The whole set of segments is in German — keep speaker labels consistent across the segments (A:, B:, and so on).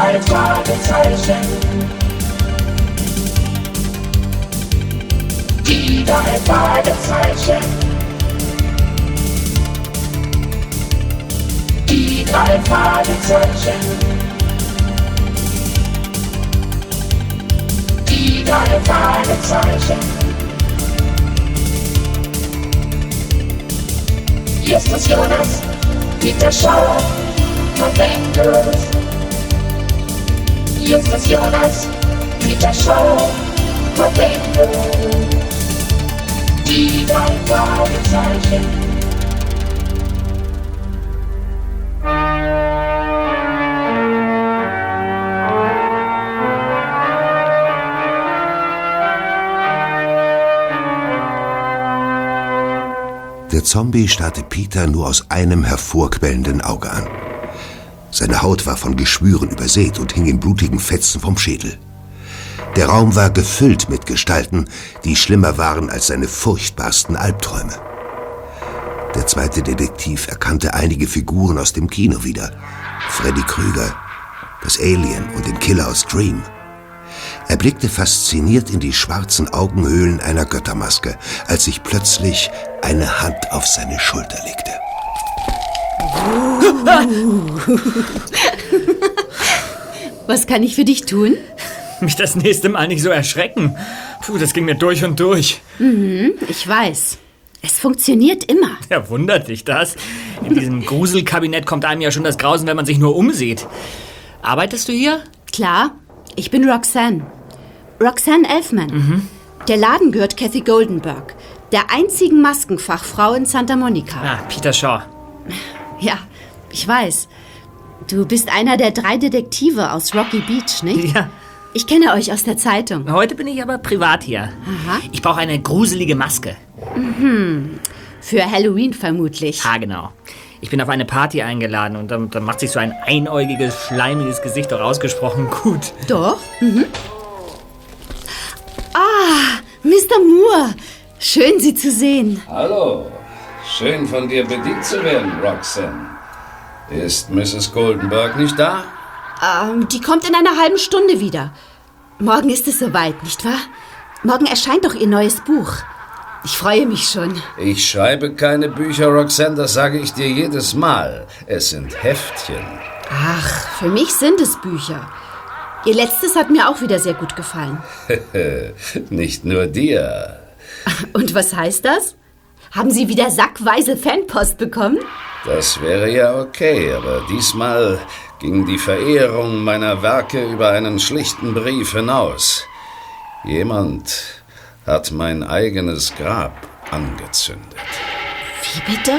A: drei Fragezeichen. Die drei Fragezeichen. Die drei Fragezeichen. Die drei Fragezeichen. Justus Jonas, Peter Schauer, November. Justus Jonas, Peter Schauer, November. Die drei Fragezeichen.
B: Der Zombie starrte Peter nur aus einem hervorquellenden Auge an. Seine Haut war von Geschwüren übersät und hing in blutigen Fetzen vom Schädel. Der Raum war gefüllt mit Gestalten, die schlimmer waren als seine furchtbarsten Albträume. Der zweite Detektiv erkannte einige Figuren aus dem Kino wieder. Freddy Krüger, das Alien und den Killer aus Dream. Er blickte fasziniert in die schwarzen Augenhöhlen einer Göttermaske, als sich plötzlich eine Hand auf seine Schulter legte.
C: Was kann ich für dich tun?
D: Mich das nächste Mal nicht so erschrecken. Puh, das ging mir durch und durch.
C: Mhm, ich weiß. Es funktioniert immer.
D: Ja, wundert dich das? In diesem Gruselkabinett kommt einem ja schon das Grausen, wenn man sich nur umsieht. Arbeitest du hier?
C: Klar, ich bin Roxanne. Roxanne Elfman. Der Laden gehört Kathy Goldenberg, der einzigen Maskenfachfrau in Santa Monica.
D: Ah, Peter Shaw.
C: Ich weiß. Du bist einer der drei Detektive aus Rocky Beach, nicht?
D: Ja.
C: Ich kenne euch aus der Zeitung.
D: Heute bin ich aber privat hier.
C: Aha.
D: Ich brauche eine gruselige Maske.
C: Für Halloween vermutlich.
D: Ah, genau. Ich bin auf eine Party eingeladen und dann, dann macht sich so ein einäugiges, schleimiges Gesicht doch ausgesprochen gut.
C: Doch? Mhm. Ah, Mr. Moore. Schön, Sie zu sehen.
E: Hallo, schön von dir bedient zu werden, Roxanne. Ist Mrs. Goldenberg nicht da?
C: Ähm, die kommt in einer halben Stunde wieder. Morgen ist es soweit, nicht wahr? Morgen erscheint doch Ihr neues Buch. Ich freue mich schon.
E: Ich schreibe keine Bücher, Roxanne, das sage ich dir jedes Mal. Es sind Heftchen.
C: Ach, für mich sind es Bücher. Ihr letztes hat mir auch wieder sehr gut gefallen.
E: nicht nur dir.
C: Und was heißt das? Haben Sie wieder sackweise Fanpost bekommen?
E: Das wäre ja okay, aber diesmal ging die Verehrung meiner Werke über einen schlichten Brief hinaus. Jemand hat mein eigenes Grab angezündet.
C: Wie bitte?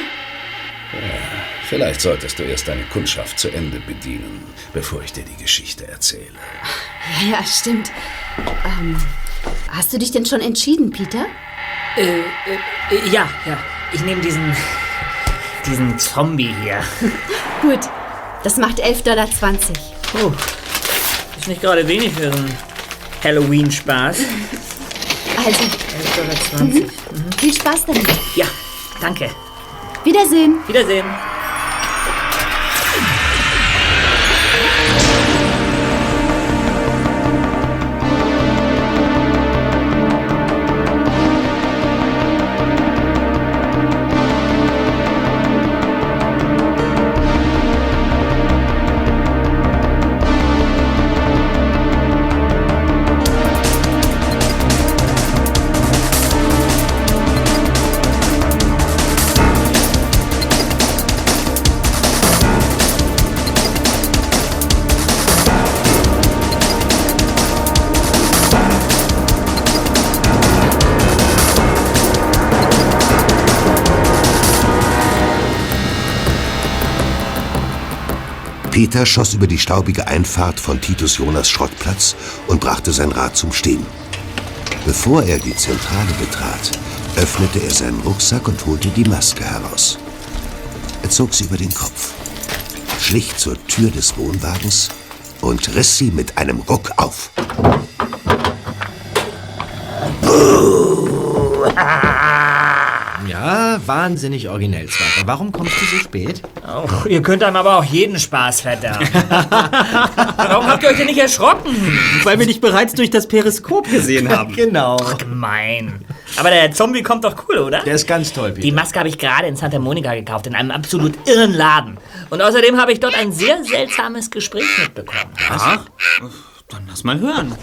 E: Vielleicht solltest du erst deine Kundschaft zu Ende bedienen, bevor ich dir die Geschichte erzähle.
C: Ja, ja, stimmt. Ähm, hast du dich denn schon entschieden, Peter?
D: Äh, ja, ja. Ich nehme diesen. Diesen Zombie hier.
C: Gut, das macht 11,20 Dollar.
D: Oh, ist nicht gerade wenig für so einen Halloween-Spaß.
C: Also,
D: 11,20 Dollar.
C: viel Spaß damit.
D: Ja, danke.
C: Wiedersehen.
D: Wiedersehen.
B: Peter schoss über die staubige Einfahrt von Titus Jonas Schrottplatz und brachte sein Rad zum Stehen. Bevor er die Zentrale betrat, öffnete er seinen Rucksack und holte die Maske heraus. Er zog sie über den Kopf, schlich zur Tür des Wohnwagens und riss sie mit einem Ruck auf.
F: Ja, wahnsinnig originell, Zweiter. Warum kommst du so spät?
D: Och, ihr könnt einem aber auch jeden Spaß verderben. Warum habt ihr euch denn nicht erschrocken?
G: Weil wir dich bereits durch das Periskop gesehen haben.
F: Genau.
D: Gemein. Aber der Zombie kommt doch cool, oder?
F: Der ist ganz toll, Peter.
D: Die Maske habe ich gerade in Santa Monica gekauft, in einem absolut irren Laden. Und außerdem habe ich dort ein sehr seltsames Gespräch mitbekommen.
G: Ach, dann lass mal hören.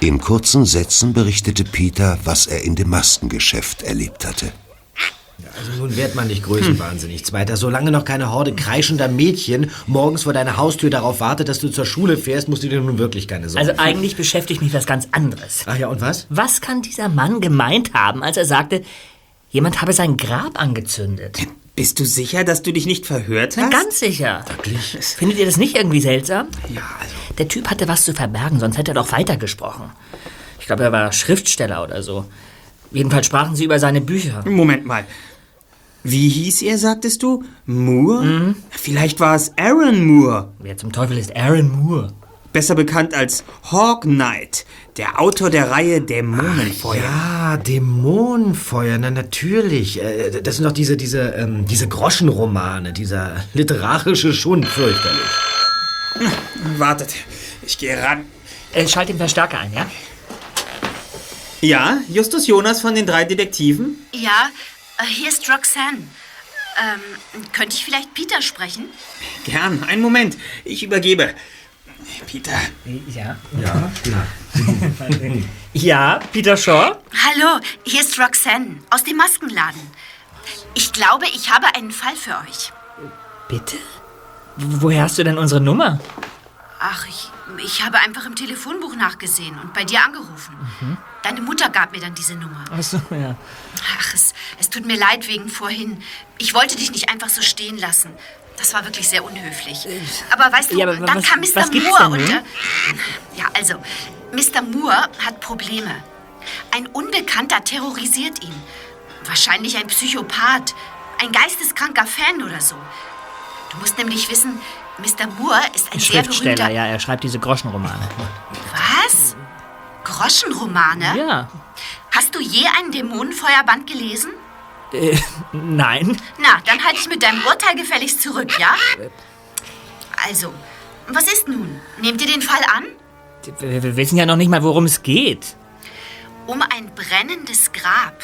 B: In kurzen Sätzen berichtete Peter, was er in dem Maskengeschäft erlebt hatte.
F: Also nun wird man nicht größenwahnsinnig, Zweiter. Solange noch keine Horde kreischender Mädchen morgens vor deiner Haustür darauf wartet, dass du zur Schule fährst, musst du dir nun wirklich keine Sorgen
D: Also eigentlich beschäftigt mich was ganz anderes.
F: Ach ja, und was?
D: Was kann dieser Mann gemeint haben, als er sagte, jemand habe sein Grab angezündet?
G: Bist du sicher, dass du dich nicht verhört
D: Na,
G: hast?
D: ganz sicher. Findet ihr das nicht irgendwie seltsam?
G: Ja, also.
D: Der Typ hatte was zu verbergen, sonst hätte er doch weitergesprochen. Ich glaube, er war Schriftsteller oder so. Jedenfalls sprachen sie über seine Bücher.
G: Moment mal. Wie hieß er, sagtest du? Moore? Vielleicht war es Aaron Moore,
D: Wer zum Teufel ist Aaron Moore?
G: besser bekannt als Hawk Knight, der Autor der Reihe Dämonenfeuer.
F: Ja, Dämonenfeuer, na natürlich. Äh, Das sind doch diese, diese, ähm, diese Groschenromane, dieser literarische Schund, fürchterlich.
G: Wartet, ich gehe ran.
D: Äh, schalt den Verstärker ein, ja?
G: Ja, Justus Jonas von den drei Detektiven?
C: Ja, äh, hier ist Roxanne. Ähm, könnte ich vielleicht Peter sprechen?
G: Gern, einen Moment, ich übergebe. Peter,
D: Ja.
F: Ja, klar.
D: Ja, Peter Shaw?
C: Hallo, hier ist Roxanne aus dem Maskenladen. Ich glaube, ich habe einen Fall für euch.
D: Bitte? Woher hast du denn unsere Nummer?
C: Ach, ich, ich habe einfach im Telefonbuch nachgesehen und bei dir angerufen. Deine Mutter gab mir dann diese Nummer.
D: Achso, ja.
C: Ach, es, es tut mir leid wegen vorhin. Ich wollte dich nicht einfach so stehen lassen. Das war wirklich sehr unhöflich. Aber weißt du,
D: Ja, aber
C: dann
D: was-
C: kam Mr. Moore
D: denn
C: und...
D: nun?
C: Äh, ja, also, Mr. Moore hat Probleme. Ein Unbekannter terrorisiert ihn. Wahrscheinlich ein Psychopath, ein geisteskranker Fan oder so. Du musst nämlich wissen, Mr. Moore ist ein sehr
D: Schriftsteller,
C: berühmter...
D: ja, er schreibt diese Groschenromane.
C: Was? Groschenromane?
D: Ja.
C: Hast du je einen Dämonenfeuerband gelesen?
D: Äh, nein.
C: Na, dann halte ich mit deinem Urteil gefälligst zurück, ja? Also, was ist nun? Nehmt ihr den Fall an?
D: Wir, wir wissen ja noch nicht mal, worum es geht.
C: Um ein brennendes Grab.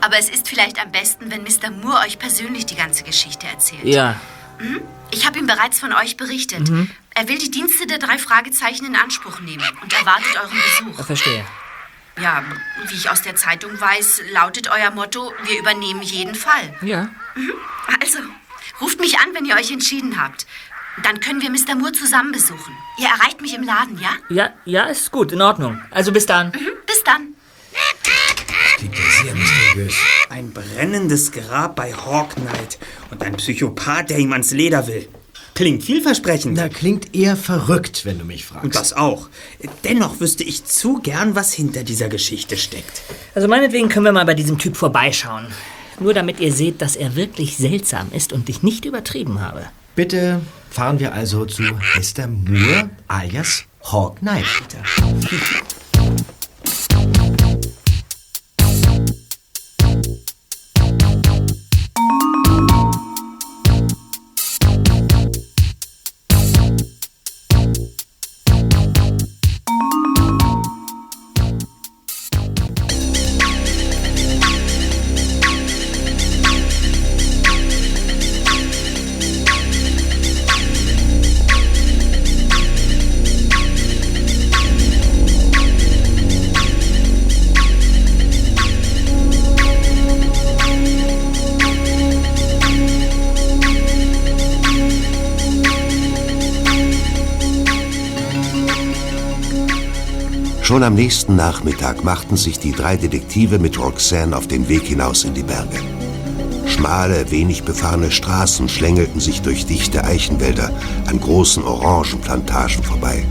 C: Aber es ist vielleicht am besten, wenn Mr. Moore euch persönlich die ganze Geschichte erzählt.
D: Ja.
C: Ich habe ihm bereits von euch berichtet. Er will die Dienste der drei Fragezeichen in Anspruch nehmen und erwartet euren Besuch.
D: Verstehe.
C: Ja, wie ich aus der Zeitung weiß, lautet euer Motto, wir übernehmen jeden Fall.
D: Ja.
C: Also, ruft mich an, wenn ihr euch entschieden habt. Dann können wir Mr. Moore zusammen besuchen. Ihr erreicht mich im Laden, ja?
D: Ja, ja, ist gut, in Ordnung. Also bis dann.
C: Mhm, bis dann.
F: Klingt ja sehr mysteriös.
G: ein brennendes Grab bei Hawk Knight und ein Psychopath, der ihm ans Leder will. Klingt vielversprechend.
F: Na, klingt eher verrückt, wenn du mich fragst.
G: Und das auch. Dennoch wüsste ich zu gern, was hinter dieser Geschichte steckt.
D: Also meinetwegen können wir mal bei diesem Typ vorbeischauen. Nur damit ihr seht, dass er wirklich seltsam ist und ich nicht übertrieben habe.
F: Bitte fahren wir also zu Mr. Moore alias Hawk Knight,
B: Schon am nächsten Nachmittag machten sich die drei Detektive mit Roxanne auf den Weg hinaus in die Berge. Schmale, wenig befahrene Straßen schlängelten sich durch dichte Eichenwälder an großen Orangenplantagen vorbei.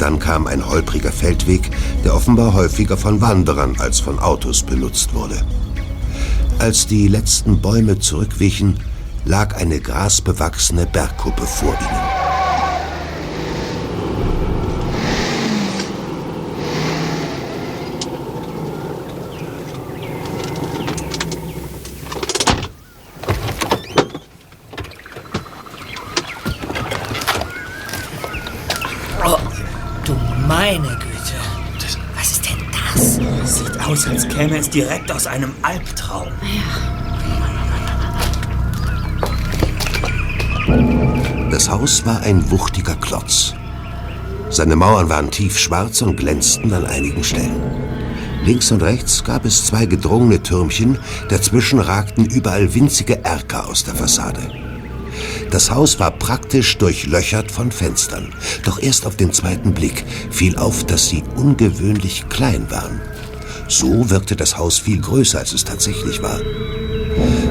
B: Dann kam ein holpriger Feldweg, der offenbar häufiger von Wanderern als von Autos benutzt wurde. Als die letzten Bäume zurückwichen, lag eine grasbewachsene Bergkuppe vor ihnen.
G: Es direkt aus einem Albtraum.
B: Das Haus war ein wuchtiger Klotz. Seine Mauern waren tiefschwarz und glänzten an einigen Stellen. Links und rechts gab es zwei gedrungene Türmchen, dazwischen ragten überall winzige Erker aus der Fassade. Das Haus war praktisch durchlöchert von Fenstern, doch erst auf den zweiten Blick fiel auf, dass sie ungewöhnlich klein waren. So wirkte das Haus viel größer, als es tatsächlich war.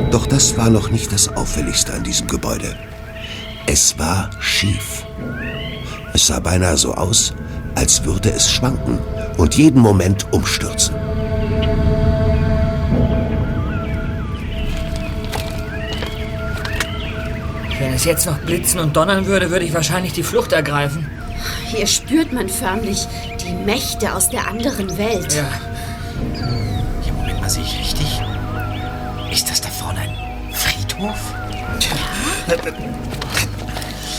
B: Doch das war noch nicht das Auffälligste an diesem Gebäude. Es war schief. Es sah beinahe so aus, als würde es schwanken und jeden Moment umstürzen.
D: Wenn es jetzt noch blitzen und donnern würde, würde ich wahrscheinlich die Flucht ergreifen.
C: Hier spürt man förmlich die Mächte aus der anderen Welt.
D: Ja.
F: Ja, Moment mal, sehe ich richtig? Ist das da vorne ein Friedhof?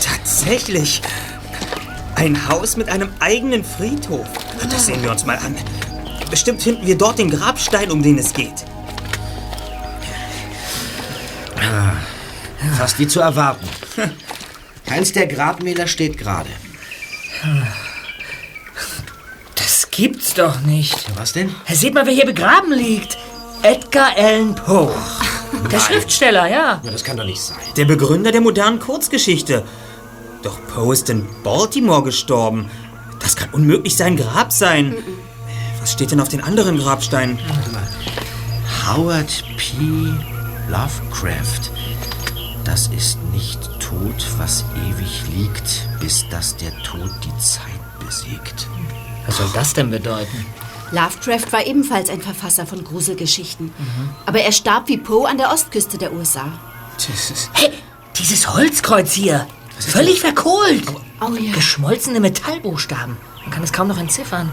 G: Tatsächlich. Ein Haus mit einem eigenen Friedhof. Das sehen wir uns mal an. Bestimmt finden wir dort den Grabstein, um den es geht.
F: Fast wie zu erwarten. Keins der Grabmäler steht gerade.
D: Gibt's doch nicht.
F: Was denn?
D: Seht mal, wer hier begraben liegt. Edgar Allan Poe. Der Schriftsteller, ja.
F: Ja, das kann doch nicht sein.
G: Der Begründer der modernen Kurzgeschichte. Doch Poe ist in Baltimore gestorben. Das kann unmöglich sein Grab sein. Was steht denn auf den anderen Grabsteinen?
F: Howard P. Lovecraft. Das ist nicht tot, was ewig liegt, bis dass der Tod die Zeit besiegt.
D: Was soll das denn bedeuten?
C: Lovecraft war ebenfalls ein Verfasser von Gruselgeschichten. Aber er starb wie Poe an der Ostküste der USA.
D: Hey, dieses Holzkreuz hier. Völlig verkohlt.
C: Oh ja.
D: Geschmolzene Metallbuchstaben. Man kann es kaum noch entziffern.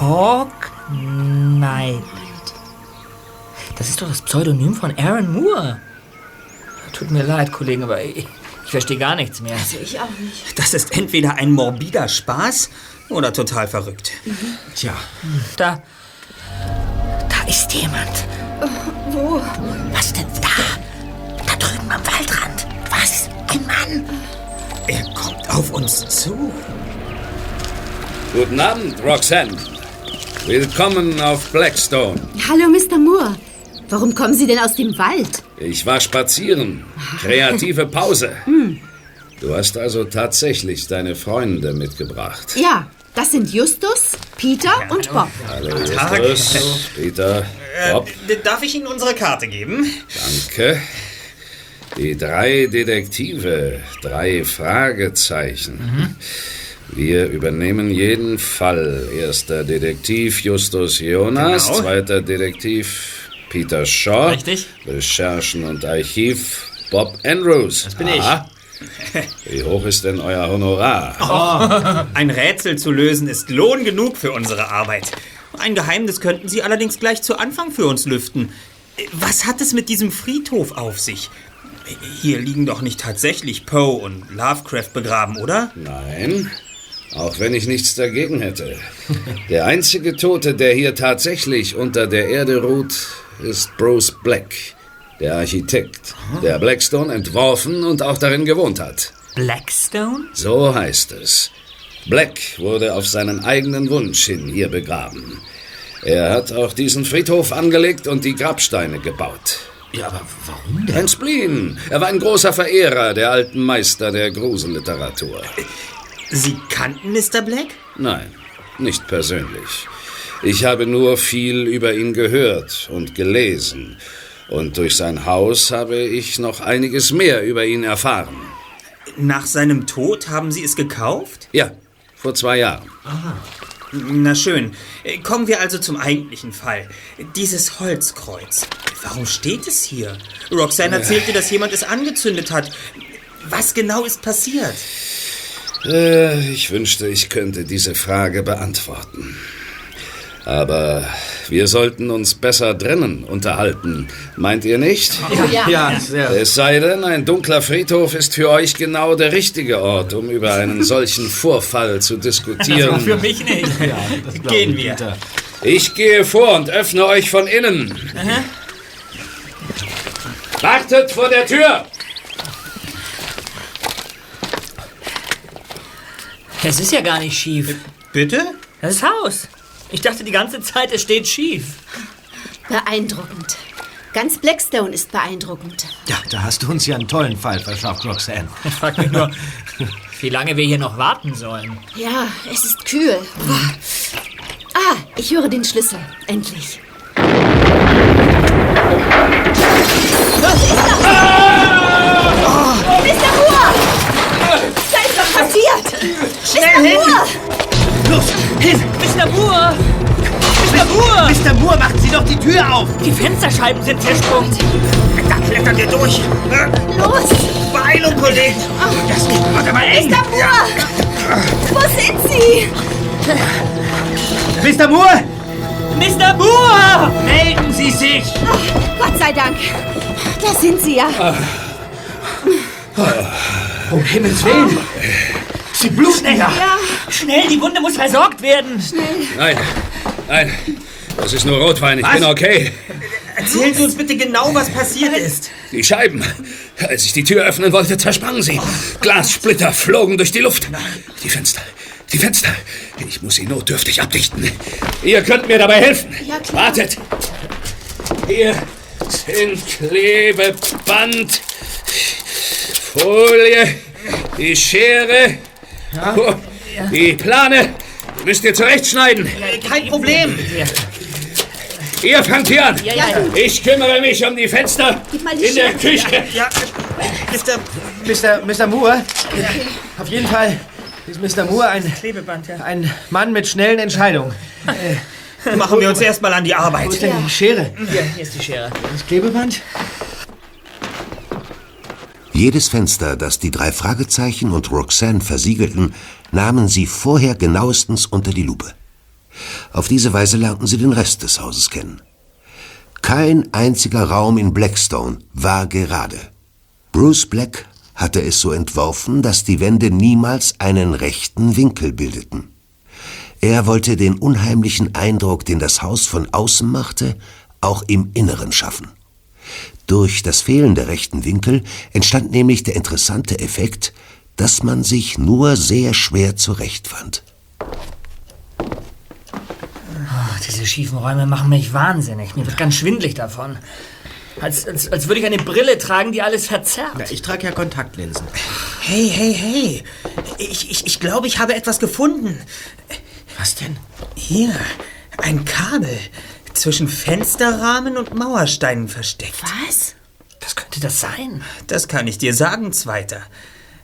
D: Hawk Knight. Das ist doch das Pseudonym von Aaron Moore. Tut mir leid, Kollegen, aber ich, ich verstehe gar nichts mehr.
C: Ich auch nicht.
G: Das ist entweder ein morbider Spaß oder total verrückt.
F: Tja,
D: Da. Da ist jemand.
C: Wo?
D: Was denn da? Da drüben am Waldrand. Was? Ein Mann?
G: Er kommt auf uns zu.
E: Guten Abend, Roxanne. Willkommen auf Blackstone.
C: Hallo, Mr. Moore. Warum kommen Sie denn aus dem Wald?
E: Ich war spazieren. Kreative Pause. Du hast also tatsächlich deine Freunde mitgebracht.
C: Ja, das sind Justus, Peter und Bob.
E: Hallo,
G: Tag.
E: Justus, Peter, Bob,
G: Äh, darf ich Ihnen unsere Karte geben?
E: danke. Die drei Detektive, drei Fragezeichen. Wir übernehmen jeden Fall. Erster Detektiv Justus Jonas,
G: Genau.
E: zweiter Detektiv Peter Shaw.
G: Richtig.
E: Recherchen und Archiv Bob Andrews. Das
F: bin ich.
E: Wie hoch ist denn euer Honorar?
G: Ein Rätsel zu lösen ist Lohn genug für unsere Arbeit. Ein Geheimnis könnten Sie allerdings gleich zu Anfang für uns lüften. Was hat es mit diesem Friedhof auf sich? Hier liegen doch nicht tatsächlich Poe und Lovecraft begraben, oder?
E: Nein, auch wenn ich nichts dagegen hätte. Der einzige Tote, der hier tatsächlich unter der Erde ruht, ist Bruce Black, der Architekt, der Blackstone entworfen und auch darin gewohnt hat.
D: Blackstone?
E: So heißt es. Black wurde auf seinen eigenen Wunsch hin hier begraben. Er hat auch diesen Friedhof angelegt und die Grabsteine gebaut.
F: ja, aber warum denn?
E: Ein Spleen. Er war ein großer Verehrer der alten Meister der Gruselliteratur.
G: Sie kannten Mr. Black?
E: Nein, nicht persönlich. Ich habe nur viel über ihn gehört und gelesen. Und durch sein Haus habe ich noch einiges mehr über ihn erfahren.
G: Nach seinem Tod haben Sie es gekauft?
E: Ja, vor zwei Jahren.
G: Na schön. Kommen wir also zum eigentlichen Fall. Dieses Holzkreuz. Warum steht es hier? Roxanne erzählte, dass jemand es angezündet hat. Was genau ist passiert?
E: Äh, ich wünschte, ich könnte diese Frage beantworten. Aber wir sollten uns besser drinnen unterhalten. Meint ihr nicht?
F: Ja, ja sehr.
E: Es sei denn, ein dunkler Friedhof ist für euch genau der richtige Ort, um über einen solchen Vorfall zu diskutieren.
G: Für mich nicht. Gehen wir.
E: Ich gehe vor und öffne euch von innen. Wartet vor der Tür!
D: Es ist ja gar nicht schief.
G: Bitte?
D: Das Haus. Ich dachte die ganze Zeit, es steht schief.
C: Beeindruckend. Ganz Blackstone ist beeindruckend.
F: Ja, da hast du uns ja einen tollen Fall verschafft, Roxanne.
D: Ich frag mich nur, wie lange wir hier noch warten sollen.
C: Ja, es ist kühl. Ah, ich höre den Schlüssel. Endlich. Was ist das? Oh, Mr. Moore! Da ist was passiert! Mr. Moore!
F: Los, hin!
D: Mr. Moore! Mr. Moore!
F: Mr. Moore, macht Sie doch die Tür auf!
D: Die Fensterscheiben sind zersprungen.
G: Da klettern wir durch.
C: Los!
G: Beeilung, Kollegen. Das wird aber eng.
C: Mr. Moore! Wo sind Sie?
F: Mr. Moore!
D: Mr. Moore!
F: Melden Sie sich!
C: Gott sei Dank. Da sind Sie ja.
F: Um Himmels Willen! Sie bluten ja!
D: Schnell, die Wunde muss versorgt werden.
E: Nein, nein, das ist nur Rotwein. Ich bin okay.
G: Erzählen Sie uns bitte genau, was passiert ist.
E: Die Scheiben, als ich die Tür öffnen wollte, zersprangen sie. Glassplitter flogen durch die Luft. Die Fenster, die Fenster. Ich muss sie notdürftig abdichten. Ihr könnt mir dabei helfen.
C: Ja, klar.
E: Wartet. Hier sind Klebeband, Folie, die Schere, oh, die Plane. Müsst ihr zurechtschneiden.
G: Kein Problem.
E: Ihr fangt hier an.
D: Ja, ja, ja.
E: Ich kümmere mich um die Fenster
C: Gib mal die
E: in der. Küche.
G: Ja, Mr.
F: Mr. Mr. Moore? Auf jeden Fall ist Mr. Moore ein,
D: Klebeband, ja.
F: ein Mann mit schnellen Entscheidungen.
G: Machen wir uns erstmal an die
F: Wo ist
G: Arbeit.
F: denn die Schere?
D: Hier, hier ist die Schere.
F: Das Klebeband?
B: Jedes Fenster, das die drei Fragezeichen und Roxanne versiegelten, nahmen sie vorher genauestens unter die Lupe. Auf diese Weise lernten sie den Rest des Hauses kennen. Kein einziger Raum in Blackstone war gerade. Bruce Black hatte es so entworfen, dass die Wände niemals einen rechten Winkel bildeten. Er wollte den unheimlichen Eindruck, den das Haus von außen machte, auch im Inneren schaffen. Durch das Fehlen der rechten Winkel entstand nämlich der interessante Effekt, dass man sich nur sehr schwer zurechtfand.
D: Ach, diese schiefen Räume machen mich wahnsinnig. Mir wird ganz schwindlig davon. Als, als, als würde ich eine Brille tragen, die alles verzerrt.
F: Ja, ich trage ja Kontaktlinsen.
G: Hey, hey, hey. Ich, ich, ich glaube, ich habe etwas gefunden.
F: Was denn?
G: Hier, ein Kabel. Zwischen Fensterrahmen und Mauersteinen versteckt.
C: Was?
D: Was könnte das sein?
G: Das kann ich dir sagen, Zweiter.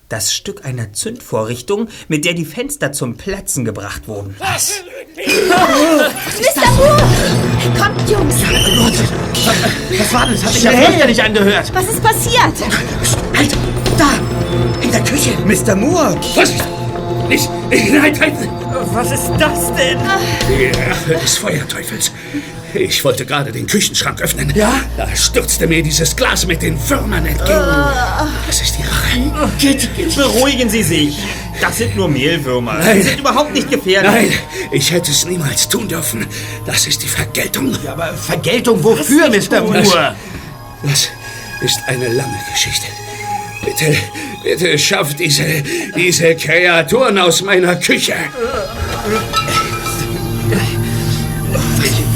G: Das Stück einer Zündvorrichtung, mit der die Fenster zum Platzen gebracht wurden.
D: Was?
C: Mr. Moore! Kommt, Jungs!
F: Was war das? Hat sich ja fürchterlich angehört.
C: Was ist passiert?
F: Halt! Da! In der Küche!
E: Mr. Moore! Was? Nicht! Nein, nein!
D: Was ist das denn?
E: Die Rache des Feuerteufels. Ich wollte gerade den Küchenschrank öffnen.
F: Ja?
E: Da stürzte mir dieses Glas mit den Würmern entgegen. Das ist die Rache.
F: Geht,
G: Beruhigen Sie sich. Das sind nur Mehlwürmer.
E: Nein.
G: Sie sind überhaupt nicht gefährlich.
E: Nein, ich hätte es niemals tun dürfen. Das ist die Vergeltung.
F: Ja, aber Vergeltung wofür, Mr. Moore?
E: Das ist eine lange Geschichte. Bitte, bitte schafft diese, diese Kreaturen aus meiner Küche.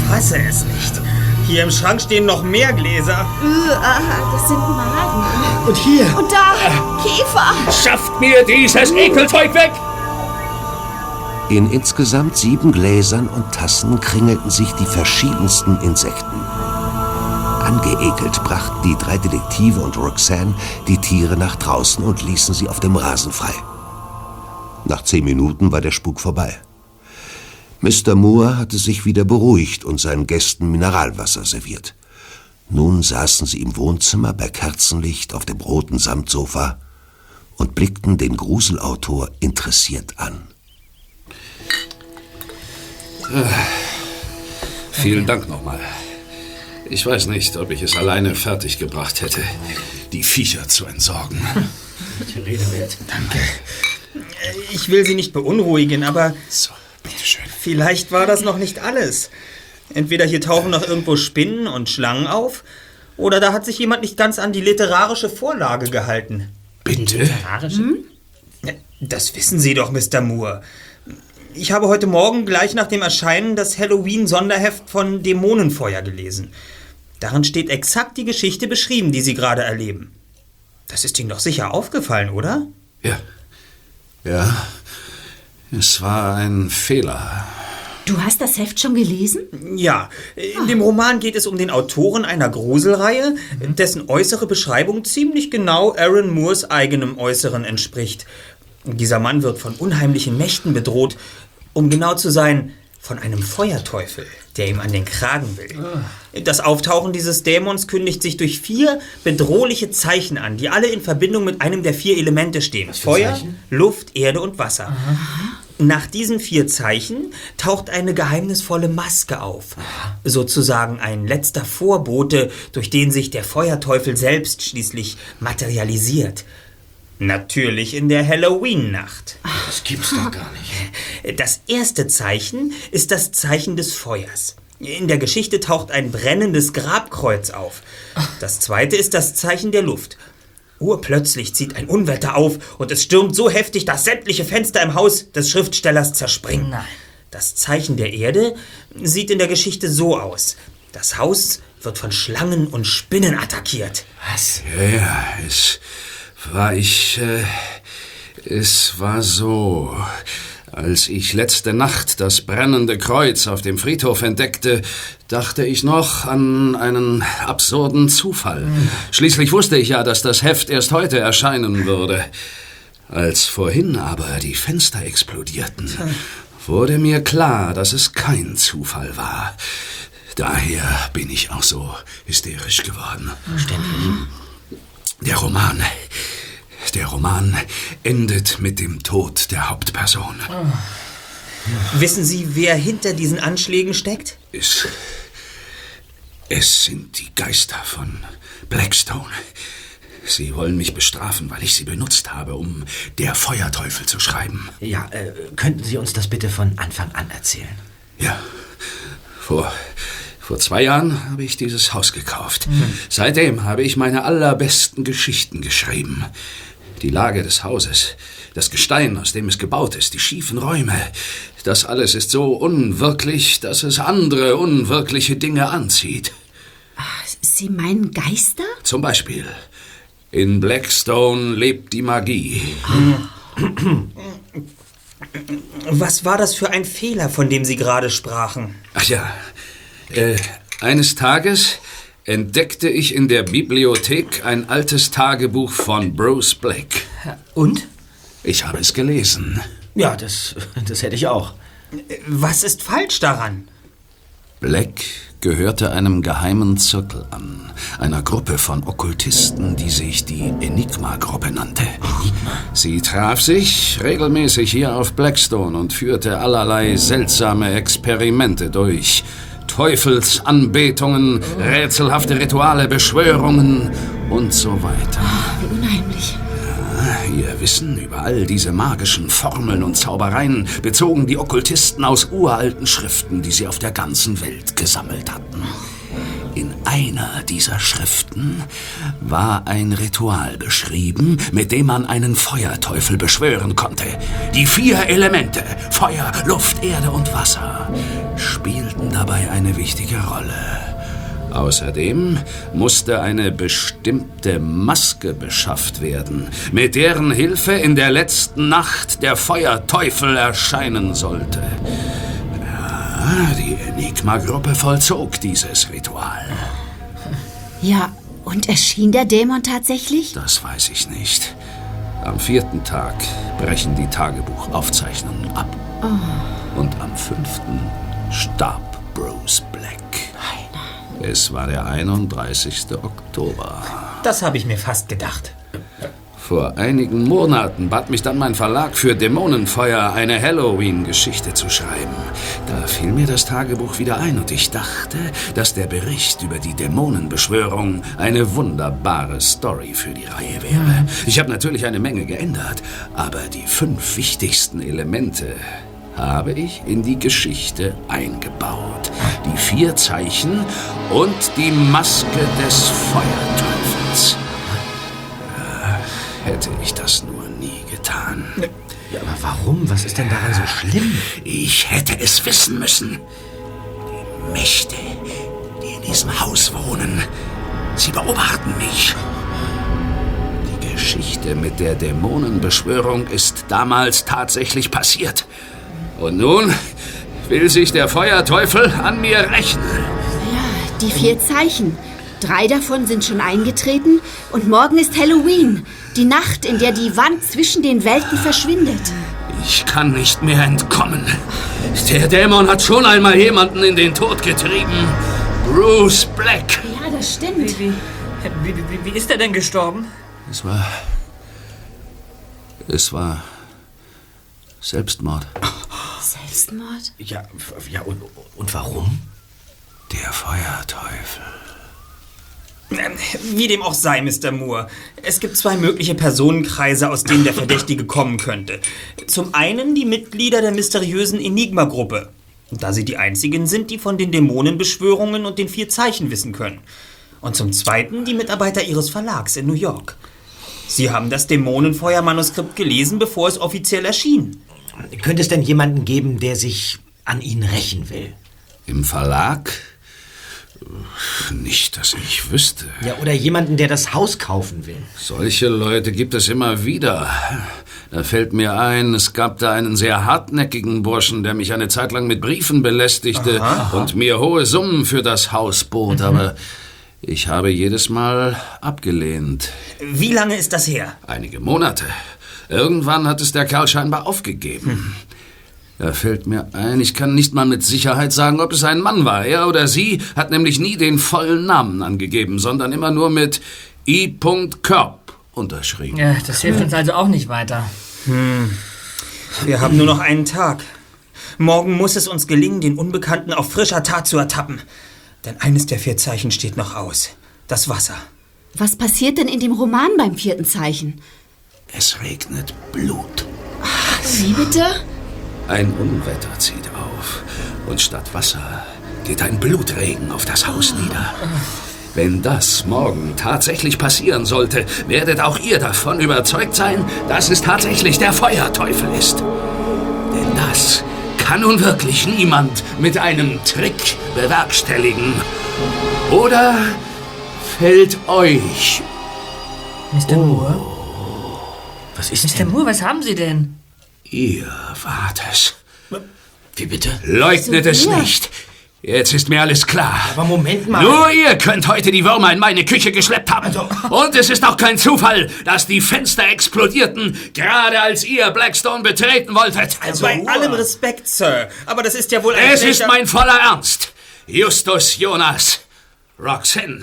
G: Ich fasse es nicht. Hier im Schrank stehen noch mehr Gläser.
C: Äh, ah, das sind Maden.
F: Und hier!
C: Und da, Käfer.
E: Schafft mir dieses Ekelzeug weg!
B: In insgesamt sieben Gläsern und Tassen kringelten sich die verschiedensten Insekten. Angeekelt brachten die drei Detektive und Roxanne die Tiere nach draußen und ließen sie auf dem Rasen frei. Nach zehn Minuten war der Spuk vorbei. Mr. Moore hatte sich wieder beruhigt und seinen Gästen Mineralwasser serviert. Nun saßen sie im Wohnzimmer bei Kerzenlicht auf dem roten Samtsofa und blickten den Gruselautor interessiert an.
E: Vielen Dank nochmal. Ich weiß nicht, ob ich es alleine fertiggebracht hätte, die Viecher zu entsorgen.
G: Danke. Ich will Sie nicht beunruhigen, aber
E: So, bitteschön.
G: vielleicht war das noch nicht alles. Entweder hier tauchen noch irgendwo Spinnen und Schlangen auf, oder da hat sich jemand nicht ganz an die literarische Vorlage gehalten.
E: Bitte?
G: Das wissen Sie doch, Mr. Moore. Ich habe heute Morgen gleich nach dem Erscheinen das Halloween-Sonderheft von Dämonenfeuer gelesen. Darin steht exakt die Geschichte beschrieben, die Sie gerade erleben. Das ist Ihnen doch sicher aufgefallen, oder?
E: Ja. Ja. Es war ein Fehler.
H: Du hast das Heft schon gelesen?
G: Ja, in dem Roman geht es um den Autoren einer Gruselreihe, dessen äußere Beschreibung ziemlich genau Aaron Moores eigenem Äußeren entspricht. Dieser Mann wird von unheimlichen Mächten bedroht, um genau zu sein, von einem Feuerteufel, der ihm an den Kragen will. Das Auftauchen dieses Dämons kündigt sich durch vier bedrohliche Zeichen an, die alle in Verbindung mit einem der vier Elemente stehen. Feuer, Luft, Erde und Wasser. Nach diesen vier Zeichen taucht eine geheimnisvolle Maske auf. Sozusagen ein letzter Vorbote, durch den sich der Feuerteufel selbst schließlich materialisiert. Natürlich in der Halloween-Nacht.
F: Das gibt's doch gar nicht.
G: Das erste Zeichen ist das Zeichen des Feuers. In der Geschichte taucht ein brennendes Grabkreuz auf. Das zweite ist das Zeichen der Luft. Urplötzlich zieht ein Unwetter auf und es stürmt so heftig, dass sämtliche Fenster im Haus des Schriftstellers zerspringen.
D: Nein.
G: Das Zeichen der Erde sieht in der Geschichte so aus. Das Haus wird von Schlangen und Spinnen attackiert.
F: Was?
E: Ja, ja, es war ich. Äh, es war so. Als ich letzte Nacht das brennende Kreuz auf dem Friedhof entdeckte, dachte ich noch an einen absurden Zufall. Schließlich wusste ich ja, dass das Heft erst heute erscheinen würde. Als vorhin aber die Fenster explodierten, wurde mir klar, dass es kein Zufall war. Daher bin ich auch so hysterisch geworden. Der Roman. Der Roman endet mit dem Tod der Hauptperson.
G: Wissen Sie, wer hinter diesen Anschlägen steckt?
E: Es. Es sind die Geister von Blackstone. Sie wollen mich bestrafen, weil ich sie benutzt habe, um der Feuerteufel zu schreiben.
F: Ja, äh, könnten Sie uns das bitte von Anfang an erzählen?
E: Ja. Vor, vor zwei Jahren habe ich dieses Haus gekauft. Seitdem habe ich meine allerbesten Geschichten geschrieben. Die Lage des Hauses, das Gestein, aus dem es gebaut ist, die schiefen Räume. Das alles ist so unwirklich, dass es andere unwirkliche Dinge anzieht.
H: Sie meinen Geister?
E: Zum Beispiel, in Blackstone lebt die Magie.
G: Was war das für ein Fehler, von dem Sie gerade sprachen?
E: Ach ja, äh, eines Tages entdeckte ich in der Bibliothek ein altes Tagebuch von Bruce Blake.
D: Und?
E: Ich habe es gelesen.
F: Ja, das, das hätte ich auch.
G: Was ist falsch daran?
E: Black gehörte einem geheimen Zirkel an, einer Gruppe von Okkultisten, die sich die Enigma-Gruppe nannte. Sie traf sich regelmäßig hier auf Blackstone und führte allerlei seltsame Experimente durch. Teufelsanbetungen, rätselhafte Rituale, Beschwörungen und so weiter.
H: Wie unheimlich.
E: Ihr Wissen über all diese magischen Formeln und Zaubereien bezogen die Okkultisten aus uralten Schriften, die sie auf der ganzen Welt gesammelt hatten. In einer dieser Schriften war ein Ritual beschrieben, mit dem man einen Feuerteufel beschwören konnte. Die vier Elemente Feuer, Luft, Erde und Wasser spielten dabei eine wichtige Rolle. Außerdem musste eine bestimmte Maske beschafft werden, mit deren Hilfe in der letzten Nacht der Feuerteufel erscheinen sollte. Ja, die Enigma-Gruppe vollzog dieses Ritual.
H: Ja, und erschien der Dämon tatsächlich?
E: Das weiß ich nicht. Am vierten Tag brechen die Tagebuchaufzeichnungen ab. Und am fünften starb Bruce Black. Es war der 31. Oktober.
G: Das habe ich mir fast gedacht.
E: Vor einigen Monaten bat mich dann mein Verlag für Dämonenfeuer eine Halloween-Geschichte zu schreiben. Da fiel mir das Tagebuch wieder ein und ich dachte, dass der Bericht über die Dämonenbeschwörung eine wunderbare Story für die Reihe wäre. Ich habe natürlich eine Menge geändert, aber die fünf wichtigsten Elemente habe ich in die Geschichte eingebaut. Die vier Zeichen und die Maske des Feuerteufels. Hätte ich das nur nie getan.
F: Ja, aber warum? Was ist denn daran so schlimm?
E: Ich hätte es wissen müssen. Die Mächte, die in diesem Haus wohnen, sie beobachten mich. Die Geschichte mit der Dämonenbeschwörung ist damals tatsächlich passiert. Und nun will sich der Feuerteufel an mir rächen.
H: Die vier Zeichen. Drei davon sind schon eingetreten und morgen ist Halloween. Die Nacht, in der die Wand zwischen den Welten verschwindet.
E: Ich kann nicht mehr entkommen. Der Dämon hat schon einmal jemanden in den Tod getrieben. Bruce Black.
H: Ja, das stimmt.
D: Wie, wie, wie, wie ist er denn gestorben?
E: Es war. Es war. Selbstmord.
H: Selbstmord?
F: Ja, ja und, und warum?
E: Der Feuerteufel.
G: Ähm, Wie dem auch sei, Mr. Moore. Es gibt zwei mögliche Personenkreise, aus denen der Verdächtige kommen könnte. Zum einen die Mitglieder der mysteriösen Enigma-Gruppe. Da sie die einzigen sind, die von den Dämonenbeschwörungen und den vier Zeichen wissen können. Und zum zweiten die Mitarbeiter ihres Verlags in New York. Sie haben das Dämonenfeuer-Manuskript gelesen, bevor es offiziell erschien.
F: Könnte es denn jemanden geben, der sich an Ihnen rächen will?
E: Im Verlag? Nicht, dass ich wüsste.
F: Ja, oder jemanden, der das Haus kaufen will?
E: Solche Leute gibt es immer wieder. Da fällt mir ein, es gab da einen sehr hartnäckigen Burschen, der mich eine Zeit lang mit Briefen belästigte und mir hohe Summen für das Haus bot, aber ich habe jedes Mal abgelehnt.
G: Wie lange ist das her?
E: Einige Monate. Irgendwann hat es der Kerl scheinbar aufgegeben. Da fällt mir ein, ich kann nicht mal mit Sicherheit sagen, ob es ein Mann war. Er oder sie hat nämlich nie den vollen Namen angegeben, sondern immer nur mit I. Körp unterschrieben.
D: Ja, das hilft uns also auch nicht weiter.
G: Wir haben nur noch einen Tag. Morgen muss es uns gelingen, den Unbekannten auf frischer Tat zu ertappen. Denn eines der vier Zeichen steht noch aus. Das Wasser.
H: Was passiert denn in dem Roman beim vierten Zeichen?
E: Es regnet Blut.
H: Wie bitte?
E: Ein Unwetter zieht auf. Und statt Wasser geht ein Blutregen auf das Haus nieder. Wenn das morgen tatsächlich passieren sollte, werdet auch ihr davon überzeugt sein, dass es tatsächlich der Feuerteufel ist. Denn das kann nun wirklich niemand mit einem Trick bewerkstelligen. Oder fällt euch
D: Mr. Moore?
F: Was ist
D: Mr.
F: denn?
D: Moore, was haben Sie denn?
E: Ihr wart es.
F: Wie bitte?
E: Leugnet es
H: wir?
E: nicht. Jetzt ist mir alles klar.
F: Aber Moment mal.
E: Nur ihr könnt heute die Würmer in meine Küche geschleppt haben. Und es ist auch kein Zufall, dass die Fenster explodierten, gerade als ihr Blackstone betreten wolltet.
G: Also Bei allem Respekt, Sir. Aber das ist ja wohl ein
E: es ist mein voller Ernst. Justus Jonas. Roxanne.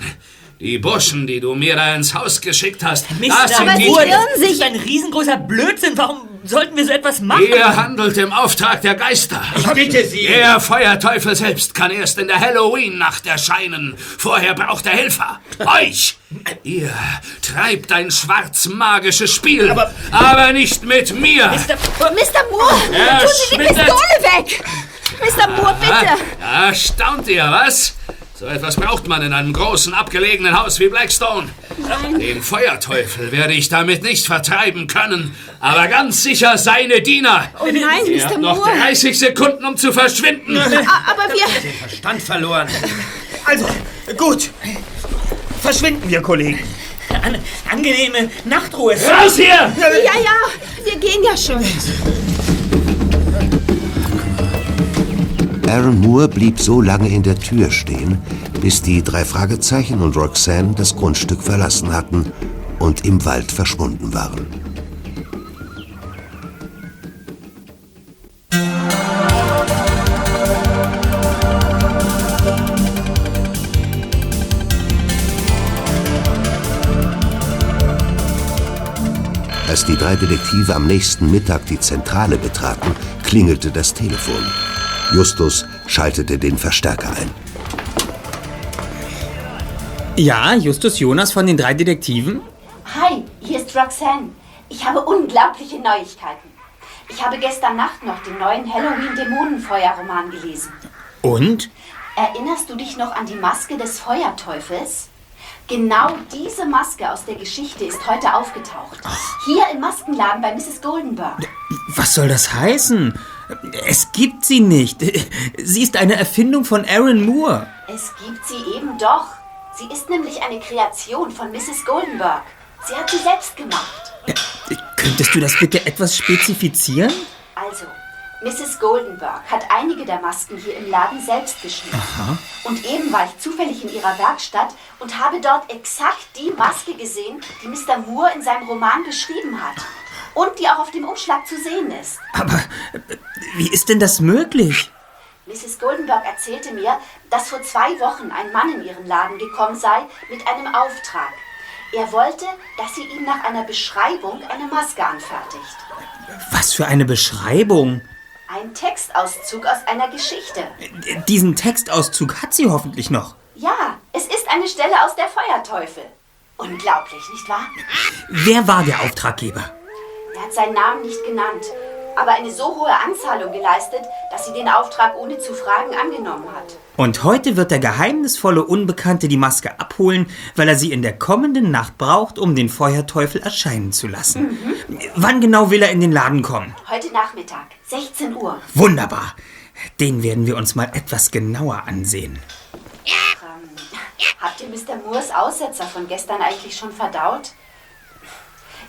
E: Die Burschen, die du mir da ins Haus geschickt hast, das sind
H: aber
E: die...
D: Das
H: sich.
D: ist ein riesengroßer Blödsinn. Warum sollten wir so etwas machen?
E: Ihr handelt im Auftrag der Geister. Ich
F: bitte Sie.
E: Der Feuerteufel selbst kann erst in der Halloween-Nacht erscheinen. Vorher braucht er Helfer. Euch. Ihr treibt ein schwarzmagisches Spiel. Aber, nicht mit mir.
H: Mr. Moore,
E: Er
H: tun Sie die. Pistole weg! Mr. Moore, bitte!
E: Erstaunt ihr, was? So etwas braucht man in einem großen, abgelegenen Haus wie Blackstone. Den Feuerteufel werde ich damit nicht vertreiben können, aber ganz sicher seine Diener.
H: Oh nein,
E: Ihr
H: Mr.
E: habt noch
H: Moore.
E: 30 Sekunden, um zu verschwinden.
H: Aber wir...
F: Verstand verloren.
G: Also, gut. Verschwinden wir, Kollegen.
D: An angenehme Nachtruhe.
E: Raus hier!
H: Ja, ja, wir gehen ja schon.
B: Aaron Moore blieb so lange in der Tür stehen, bis die drei Fragezeichen und Roxanne das Grundstück verlassen hatten und im Wald verschwunden waren. die drei Detektive am nächsten Mittag die Zentrale betraten, klingelte das Telefon. Justus schaltete den Verstärker ein.
G: Ja, Justus Jonas von den drei Detektiven?
C: Hi, hier ist Roxanne. Ich habe unglaubliche Neuigkeiten. Ich habe gestern Nacht noch den neuen Halloween-Dämonenfeuer-Roman gelesen.
G: Und?
C: Erinnerst du dich noch an die Maske des Feuerteufels? Genau diese Maske aus der Geschichte ist heute aufgetaucht. Hier im Maskenladen bei Mrs. Goldenberg.
G: Was soll das heißen? Es gibt sie nicht. Sie ist eine Erfindung von Aaron Moore.
C: Es gibt sie eben doch. Sie ist nämlich eine Kreation von Mrs. Goldenberg. Sie hat sie selbst gemacht.
G: Könntest du das bitte etwas spezifizieren?
C: Also, Mrs. Goldenberg hat einige der Masken hier im Laden selbst geschnitten. Und eben war ich zufällig in ihrer Werkstatt und habe dort exakt die Maske gesehen, die Mr. Moore in seinem Roman beschrieben hat. Und die auch auf dem Umschlag zu sehen ist.
G: Aber äh, wie ist denn das möglich?
C: Mrs. Goldenberg erzählte mir, dass vor zwei Wochen ein Mann in ihren Laden gekommen sei mit einem Auftrag. Er wollte, dass sie ihm nach einer Beschreibung eine Maske anfertigt.
G: Was für eine Beschreibung.
C: Ein Textauszug aus einer Geschichte.
G: Diesen Textauszug hat sie hoffentlich noch.
C: Ja, es ist eine Stelle aus der Feuerteufel. Unglaublich, nicht wahr?
G: Wer war der Auftraggeber?
C: Er hat seinen Namen nicht genannt, aber eine so hohe Anzahlung geleistet, dass sie den Auftrag ohne zu fragen angenommen hat.
G: Und heute wird der geheimnisvolle Unbekannte die Maske abholen, weil er sie in der kommenden Nacht braucht, um den Feuerteufel erscheinen zu lassen. Wann genau will er in den Laden kommen?
C: Heute Nachmittag, 16 Uhr.
G: Wunderbar. Den werden wir uns mal etwas genauer ansehen.
C: Ähm, habt ihr Mr. Moores Aussetzer von gestern eigentlich schon verdaut?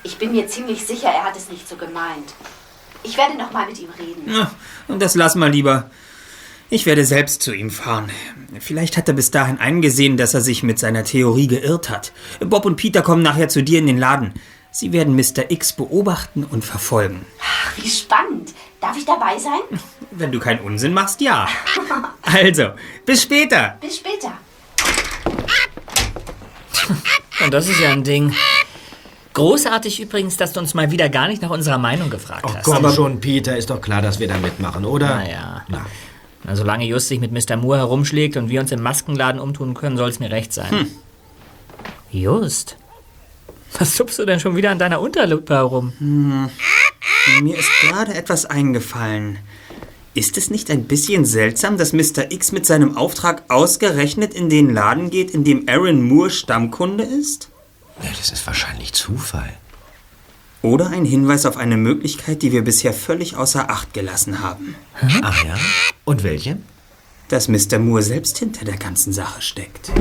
C: Ich bin mir ziemlich sicher, er hat es nicht so gemeint. Ich werde noch mal mit ihm reden.
G: Und das lass mal lieber. Ich werde selbst zu ihm fahren. Vielleicht hat er bis dahin eingesehen, dass er sich mit seiner Theorie geirrt hat. Bob und Peter kommen nachher zu dir in den Laden. Sie werden Mr. X beobachten und verfolgen.
C: Ach, wie spannend. Darf ich dabei sein?
G: Wenn du keinen Unsinn machst, ja. Also, bis später.
C: Bis später.
D: Und das ist ja ein Ding. Großartig übrigens, dass du uns mal wieder gar nicht nach unserer Meinung gefragt
F: Ach
D: hast.
F: komm schon, Peter, ist doch klar, dass wir da mitmachen, oder?
D: Naja.
F: Na.
D: Na, solange Just sich mit Mr. Moore herumschlägt und wir uns im Maskenladen umtun können, soll es mir recht sein. Just? Was zupfst du denn schon wieder an deiner Unterlippe herum?
G: Mir ist gerade etwas eingefallen. Ist es nicht ein bisschen seltsam, dass Mr. X mit seinem Auftrag ausgerechnet in den Laden geht, in dem Aaron Moore Stammkunde ist?
F: Ja, das ist wahrscheinlich Zufall.
G: Oder ein Hinweis auf eine Möglichkeit, die wir bisher völlig außer Acht gelassen haben.
F: Ach ja? Und welche?
G: Dass Mr. Moore selbst hinter der ganzen Sache steckt.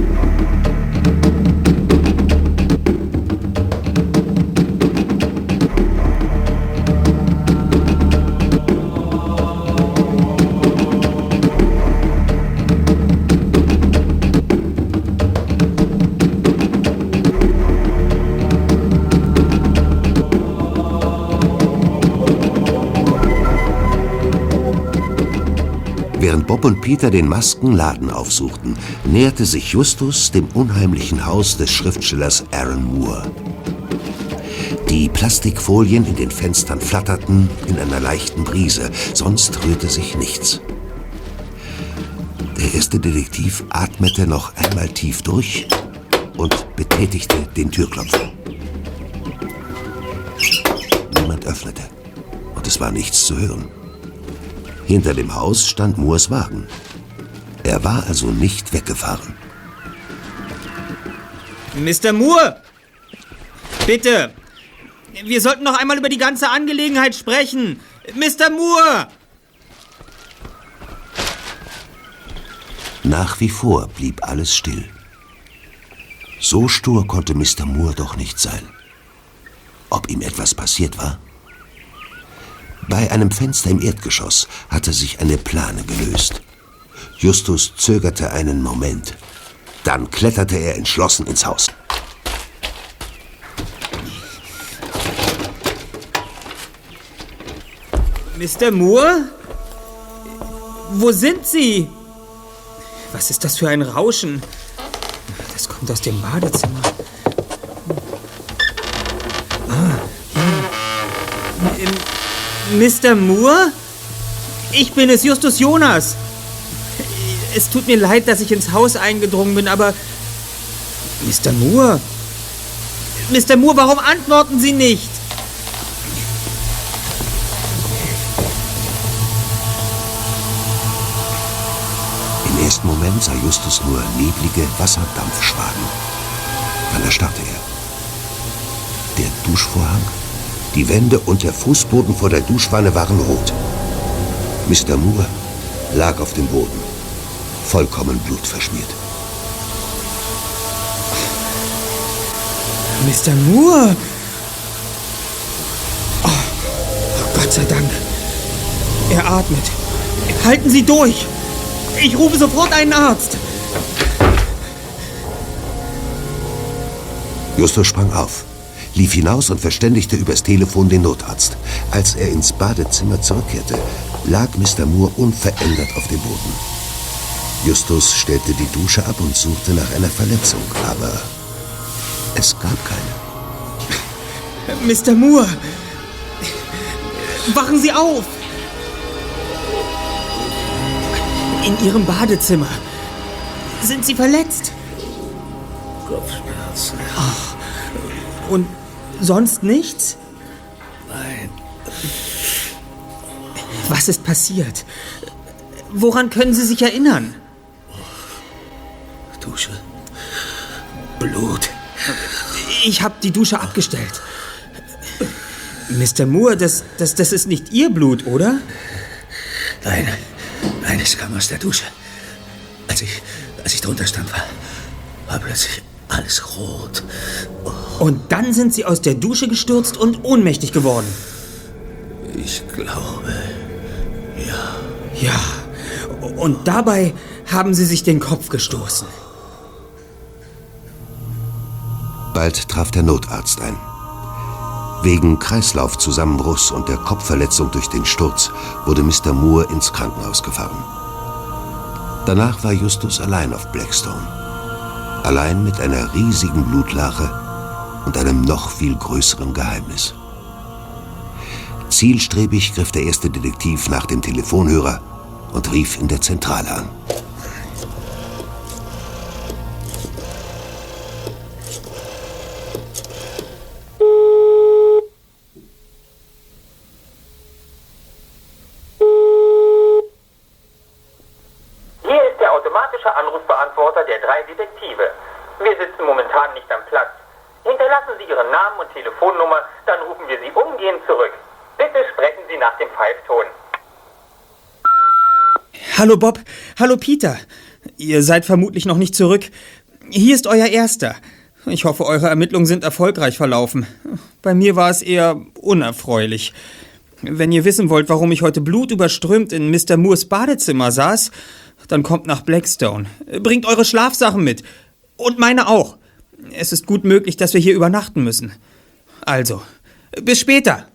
B: Bob und Peter den Maskenladen aufsuchten, näherte sich Justus dem unheimlichen Haus des Schriftstellers Aaron Moore. Die Plastikfolien in den Fenstern flatterten in einer leichten Brise, sonst rührte sich nichts. Der erste Detektiv atmete noch einmal tief durch und betätigte den Türklopfer. Niemand öffnete und es war nichts zu hören. Hinter dem Haus stand Moores Wagen. Er war also nicht weggefahren.
G: Mr. Moore! Bitte! Wir sollten noch einmal über die ganze Angelegenheit sprechen. Mr. Moore!
B: Nach wie vor blieb alles still. So stur konnte Mr. Moore doch nicht sein. Ob ihm etwas passiert war? Bei einem Fenster im Erdgeschoss hatte sich eine Plane gelöst. Justus zögerte einen Moment. Dann kletterte er entschlossen ins Haus.
G: Mr. Moore? Wo sind Sie? Was ist das für ein Rauschen? Das kommt aus dem Badezimmer. Ah, ja. Mr. Moore? Ich bin es, Justus Jonas. Es tut mir leid, dass ich ins Haus eingedrungen bin, aber... Mr. Moore? Mr. Moore, warum antworten Sie nicht?
B: Im ersten Moment sah Justus nur neblige Wasserdampfschwaden. Dann erstarrte er. Der Duschvorhang, die Wände und der Fußboden vor der Duschwanne waren rot. Mr. Moore lag auf dem Boden, vollkommen blutverschmiert.
G: Mr. Moore! Oh, Gott sei Dank. Er atmet. Halten Sie durch! Ich rufe sofort einen Arzt!
B: Justus sprang auf, lief hinaus und verständigte übers Telefon den Notarzt. Als er ins Badezimmer zurückkehrte, lag Mr. Moore unverändert auf dem Boden. Justus stellte die Dusche ab und suchte nach einer Verletzung, aber es gab keine.
G: Mr. Moore! Wachen Sie auf! In Ihrem Badezimmer. Sind Sie verletzt?
F: Kopfschmerzen.
G: Und sonst nichts?
F: Nein.
G: Was ist passiert? Woran können Sie sich erinnern?
F: Dusche. Blut.
G: Ich habe die Dusche abgestellt. Mr. Moore, das, das, das ist nicht Ihr Blut, oder?
F: Nein. Nein, es kam aus der Dusche. Als ich, als ich drunter stand, war, war plötzlich alles rot.
G: Und dann sind Sie aus der Dusche gestürzt und ohnmächtig geworden.
F: Ich glaube.
G: Ja. Und dabei haben Sie sich den Kopf gestoßen.
B: Bald traf der Notarzt ein. Wegen Kreislaufzusammenbruchs und der Kopfverletzung durch den Sturz wurde Mr. Moore ins Krankenhaus gefahren. Danach war Justus allein auf Blackstone. Allein mit einer riesigen Blutlache und einem noch viel größeren Geheimnis. Zielstrebig griff der erste Detektiv nach dem Telefonhörer und rief in der Zentrale an.
I: Ihren Namen und Telefonnummer, dann rufen wir Sie umgehend zurück. Bitte sprechen Sie nach dem Pfeifton.
G: Hallo Bob, hallo Peter. Ihr seid vermutlich noch nicht zurück. Hier ist euer Erster. Ich hoffe, eure Ermittlungen sind erfolgreich verlaufen. Bei mir war es eher unerfreulich. Wenn ihr wissen wollt, warum ich heute blutüberströmt in Mr. Moores Badezimmer saß, dann kommt nach Blackstone. Bringt eure Schlafsachen mit. Und meine auch. Es ist gut möglich, dass wir hier übernachten müssen. Also, bis später.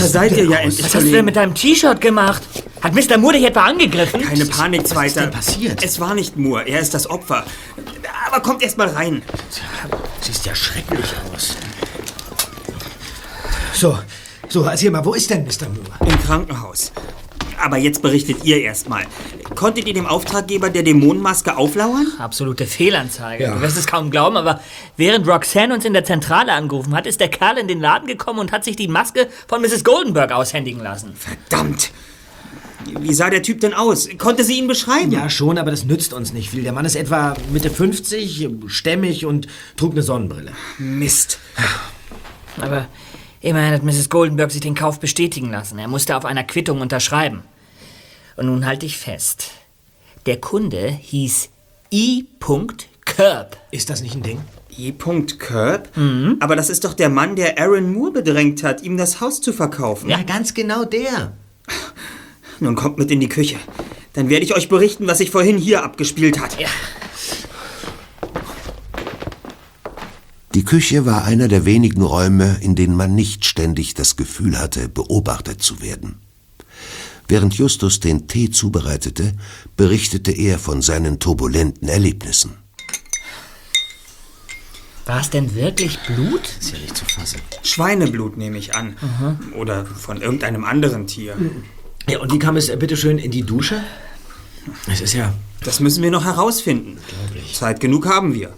G: Da seid ihr ja endlich.
D: was hast du denn mit deinem T-Shirt gemacht? Hat Mr. Moore dich etwa angegriffen?
G: Keine Panik,
F: Was ist
G: Zweiter.
F: denn passiert?
G: Es war nicht Moore, er ist das Opfer. Aber kommt erst mal rein.
F: Siehst ja schrecklich aus.
J: So, so, erzähl mal, wo ist denn Mr. Moore?
G: Im Krankenhaus. Aber jetzt berichtet ihr erstmal. Konntet ihr dem Auftraggeber der Dämonenmaske auflauern?
D: Absolute Fehlanzeige. Du wirst es kaum glauben, aber während Roxanne uns in der Zentrale angerufen hat, ist der Kerl in den Laden gekommen und hat sich die Maske von Mrs. Goldenberg aushändigen lassen.
G: Verdammt! Wie sah der Typ denn aus? Konnte sie ihn beschreiben?
F: Ja, schon, aber das nützt uns nicht viel. Der Mann ist etwa Mitte 50, stämmig und trug eine Sonnenbrille.
G: Mist.
D: Aber immerhin hat Mrs. Goldenberg sich den Kauf bestätigen lassen. Er musste auf einer Quittung unterschreiben. Und nun halte ich fest. Der Kunde hieß I. Curb.
F: Ist das nicht ein Ding?
G: E. Curb? Aber das ist doch der Mann, der Aaron Moore bedrängt hat, ihm das Haus zu verkaufen.
F: Ja, ganz genau der.
G: Nun kommt mit in die Küche. Dann werde ich euch berichten, was sich vorhin hier abgespielt hat.
D: Ja.
B: Die Küche war einer der wenigen Räume, in denen man nicht ständig das Gefühl hatte, beobachtet zu werden. Während Justus den Tee zubereitete, berichtete er von seinen turbulenten Erlebnissen.
D: War es denn wirklich Blut?
F: Ist ja nicht zu fassen.
G: Schweineblut nehme ich an. Oder von irgendeinem anderen Tier.
F: Ja, und wie kam es äh, bitteschön in die Dusche? Es ist ja.
G: Das müssen wir noch herausfinden. Zeit genug haben wir.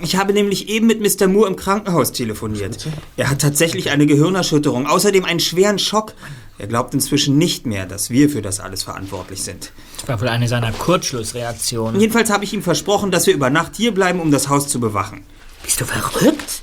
G: Ich habe nämlich eben mit Mr. Moore im Krankenhaus telefoniert. Er hat tatsächlich eine Gehirnerschütterung, außerdem einen schweren Schock. Er glaubt inzwischen nicht mehr, dass wir für das alles verantwortlich sind.
D: Das war wohl eine seiner Kurzschlussreaktionen.
G: Jedenfalls habe ich ihm versprochen, dass wir über Nacht hier bleiben, um das Haus zu bewachen.
D: Bist du verrückt?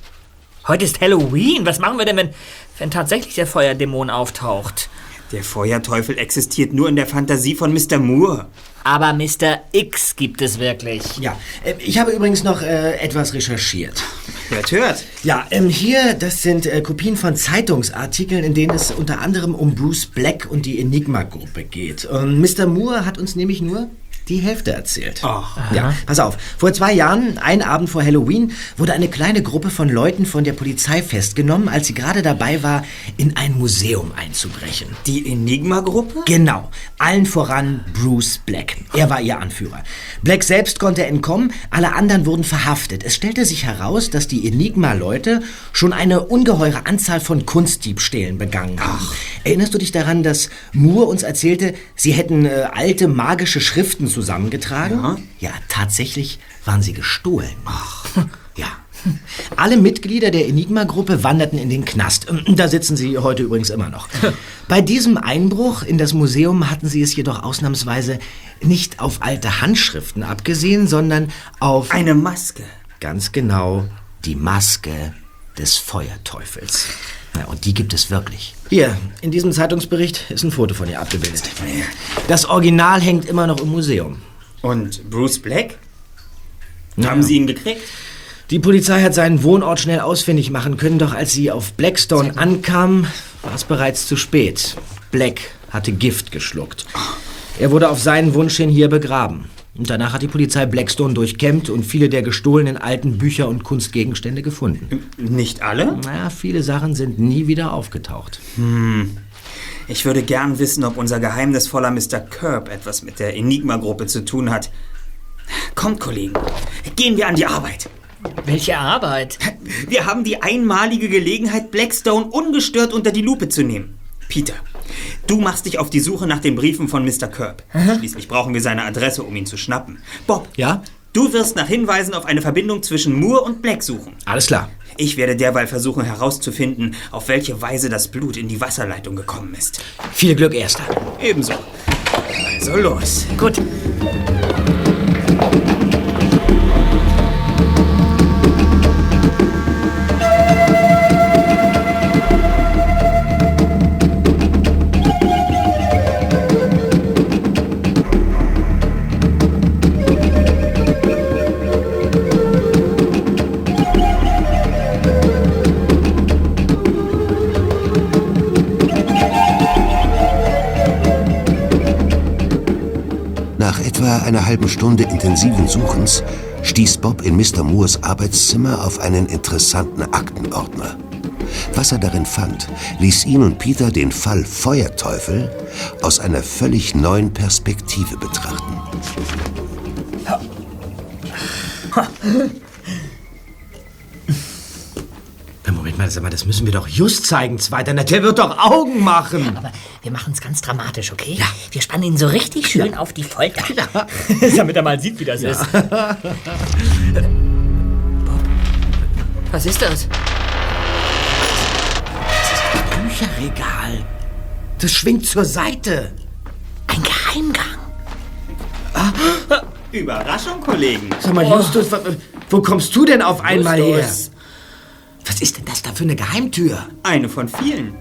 D: Heute ist Halloween. Was machen wir denn, wenn, wenn tatsächlich der Feuerdämon auftaucht?
G: Der Feuerteufel existiert nur in der Fantasie von Mr. Moore.
D: Aber Mr. X gibt es wirklich.
F: Ja, äh, ich habe übrigens noch äh, etwas recherchiert.
G: Hört, hört.
F: Ja, ähm, hier, das sind äh, Kopien von Zeitungsartikeln, in denen es unter anderem um Bruce Black und die Enigma-Gruppe geht. Und Mr. Moore hat uns nämlich nur die Hälfte erzählt.
G: Ach.
F: Ja, pass auf. Vor zwei Jahren, ein Abend vor Halloween, wurde eine kleine Gruppe von Leuten von der Polizei festgenommen, als sie gerade dabei war, in ein Museum einzubrechen.
G: Die Enigma-Gruppe?
F: Genau, allen voran Bruce Black. Er war ihr Anführer. Black selbst konnte entkommen, alle anderen wurden verhaftet. Es stellte sich heraus, dass die Enigma-Leute schon eine ungeheure Anzahl von Kunstdiebstählen begangen haben. Erinnerst du dich daran, dass Moore uns erzählte, sie hätten äh, alte magische Schriften zusammengetragen?
G: Ja.
F: ja, tatsächlich waren sie gestohlen. Ach. Ja. Alle Mitglieder der Enigma-Gruppe wanderten in den Knast. Da sitzen sie heute übrigens immer noch. Bei diesem Einbruch in das Museum hatten sie es jedoch ausnahmsweise nicht auf alte Handschriften abgesehen, sondern auf...
G: Eine Maske.
F: Ganz genau, die Maske des Feuerteufels. Ja, und die gibt es wirklich. Hier, in diesem Zeitungsbericht ist ein Foto von ihr abgebildet. Das Original hängt immer noch im Museum.
G: Und Bruce Black?
F: Ja.
G: Haben Sie ihn gekriegt?
F: Die Polizei hat seinen Wohnort schnell ausfindig machen können, doch als sie auf Blackstone ankam, war es bereits zu spät. Black hatte Gift geschluckt. Er wurde auf seinen Wunsch hin hier begraben. Und danach hat die Polizei Blackstone durchkämmt und viele der gestohlenen alten Bücher und Kunstgegenstände gefunden.
G: Nicht alle?
F: Naja, viele Sachen sind nie wieder aufgetaucht.
G: Ich würde gern wissen, ob unser geheimnisvoller Mr. Curb etwas mit der Enigma-Gruppe zu tun hat. Kommt, Kollegen, gehen wir an die Arbeit.
D: Welche Arbeit?
G: Wir haben die einmalige Gelegenheit, Blackstone ungestört unter die Lupe zu nehmen. Peter, du machst dich auf die Suche nach den Briefen von Mr. Curb. Schließlich brauchen wir seine Adresse, um ihn zu schnappen. Bob,
F: Ja?
G: du wirst nach Hinweisen auf eine Verbindung zwischen Moore und Black suchen.
F: Alles klar.
G: Ich werde derweil versuchen herauszufinden, auf welche Weise das Blut in die Wasserleitung gekommen ist.
F: Viel Glück, Erster.
G: Ebenso. Also los.
D: Gut.
B: Einer halben Stunde intensiven Suchens stieß Bob in Mr. Moores Arbeitszimmer auf einen interessanten Aktenordner. Was er darin fand, ließ ihn und Peter den Fall Feuerteufel aus einer völlig neuen Perspektive betrachten.
F: Moment. Mal, sag mal, das müssen wir doch just zeigen, Zweiter. Der wird doch Augen machen.
D: Aber wir machen es ganz dramatisch, okay? Ja. Wir spannen ihn so richtig schön auf die Folter. Damit er mal sieht, wie das ist. Bob, was ist das?
F: Bücherregal. Das schwingt zur Seite.
D: Ein Geheimgang.
G: Überraschung, Kollegen.
F: Sag mal, Justus, wa- wo kommst du denn auf einmal her?
G: Justus.
F: Was ist denn das da für eine Geheimtür?
G: Eine von vielen.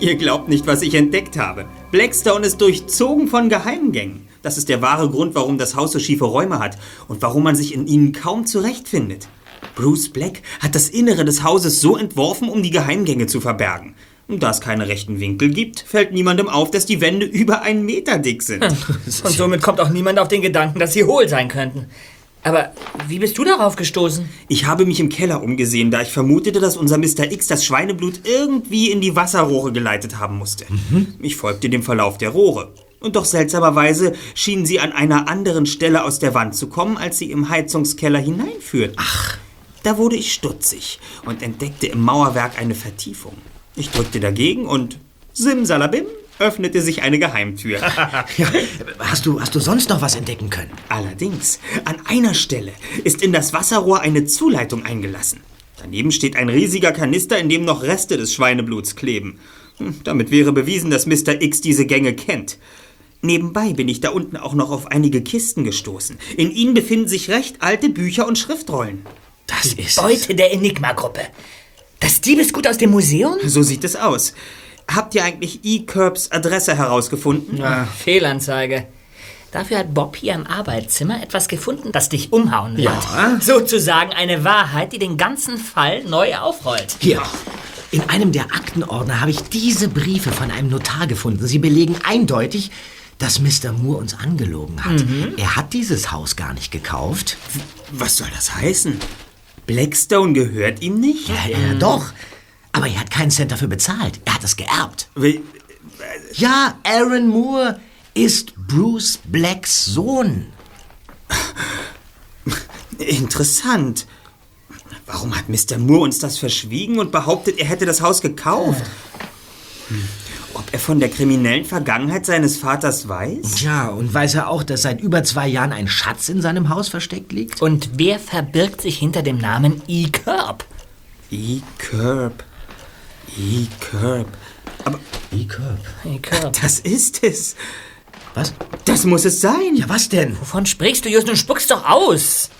G: Ihr glaubt nicht, was ich entdeckt habe. Blackstone ist durchzogen von Geheimgängen. Das ist der wahre Grund, warum das Haus so schiefe Räume hat und warum man sich in ihnen kaum zurechtfindet. Bruce Black hat das Innere des Hauses so entworfen, um die Geheimgänge zu verbergen. Und da es keine rechten Winkel gibt, fällt niemandem auf, dass die Wände über einen Meter dick sind.
D: Und somit kommt auch niemand auf den Gedanken, dass sie hohl sein könnten. Aber wie bist du darauf gestoßen?
G: Ich habe mich im Keller umgesehen, da ich vermutete, dass unser Mr. X das Schweineblut irgendwie in die Wasserrohre geleitet haben musste. Ich folgte dem Verlauf der Rohre. Und doch seltsamerweise schienen sie an einer anderen Stelle aus der Wand zu kommen, als sie im Heizungskeller hineinführten. Ach. Da wurde ich stutzig und entdeckte im Mauerwerk eine Vertiefung. Ich drückte dagegen und simsalabim öffnete sich eine Geheimtür.
F: Ja, hast du, hast du sonst noch was entdecken können?
G: Allerdings, an einer Stelle ist in das Wasserrohr eine Zuleitung eingelassen. Daneben steht ein riesiger Kanister, in dem noch Reste des Schweinebluts kleben. Hm, Damit wäre bewiesen, dass Mr. X diese Gänge kennt. Nebenbei bin ich da unten auch noch auf einige Kisten gestoßen. In ihnen befinden sich recht alte Bücher und Schriftrollen.
F: Das ist.
D: Beute der Enigma-Gruppe. Das Diebesgut aus dem Museum?
G: So sieht es aus. Habt ihr eigentlich E. Curbs Adresse herausgefunden?
D: Fehlanzeige. Dafür hat Bob hier im Arbeitszimmer etwas gefunden, das dich umhauen wird. Sozusagen eine Wahrheit, die den ganzen Fall neu aufrollt.
F: Hier. In einem der Aktenordner habe ich diese Briefe von einem Notar gefunden. Sie belegen eindeutig, dass Mr. Moore uns angelogen hat. Er hat dieses Haus gar nicht gekauft.
G: Was soll das heißen? Blackstone gehört ihm nicht?
F: Ja, ja, doch. Aber er hat keinen Cent dafür bezahlt. Er hat es geerbt.
G: Wie-
F: Ja, Aaron Moore ist Bruce Blacks Sohn.
G: Interessant. Warum hat Mr. Moore uns das verschwiegen und behauptet, er hätte das Haus gekauft? Hm. Ob er von der kriminellen Vergangenheit seines Vaters weiß?
F: Ja, und weiß er auch, dass seit über zwei Jahren ein Schatz in seinem Haus versteckt liegt?
D: Und wer verbirgt sich hinter dem Namen E. Curb?
G: E. Curb. E. Curb. Aber
F: E. Curb.
D: E. Curb.
G: das ist es.
F: Was?
G: Das muss es sein.
F: Ja, was denn?
D: Wovon sprichst du, Justus? Spuckst doch aus!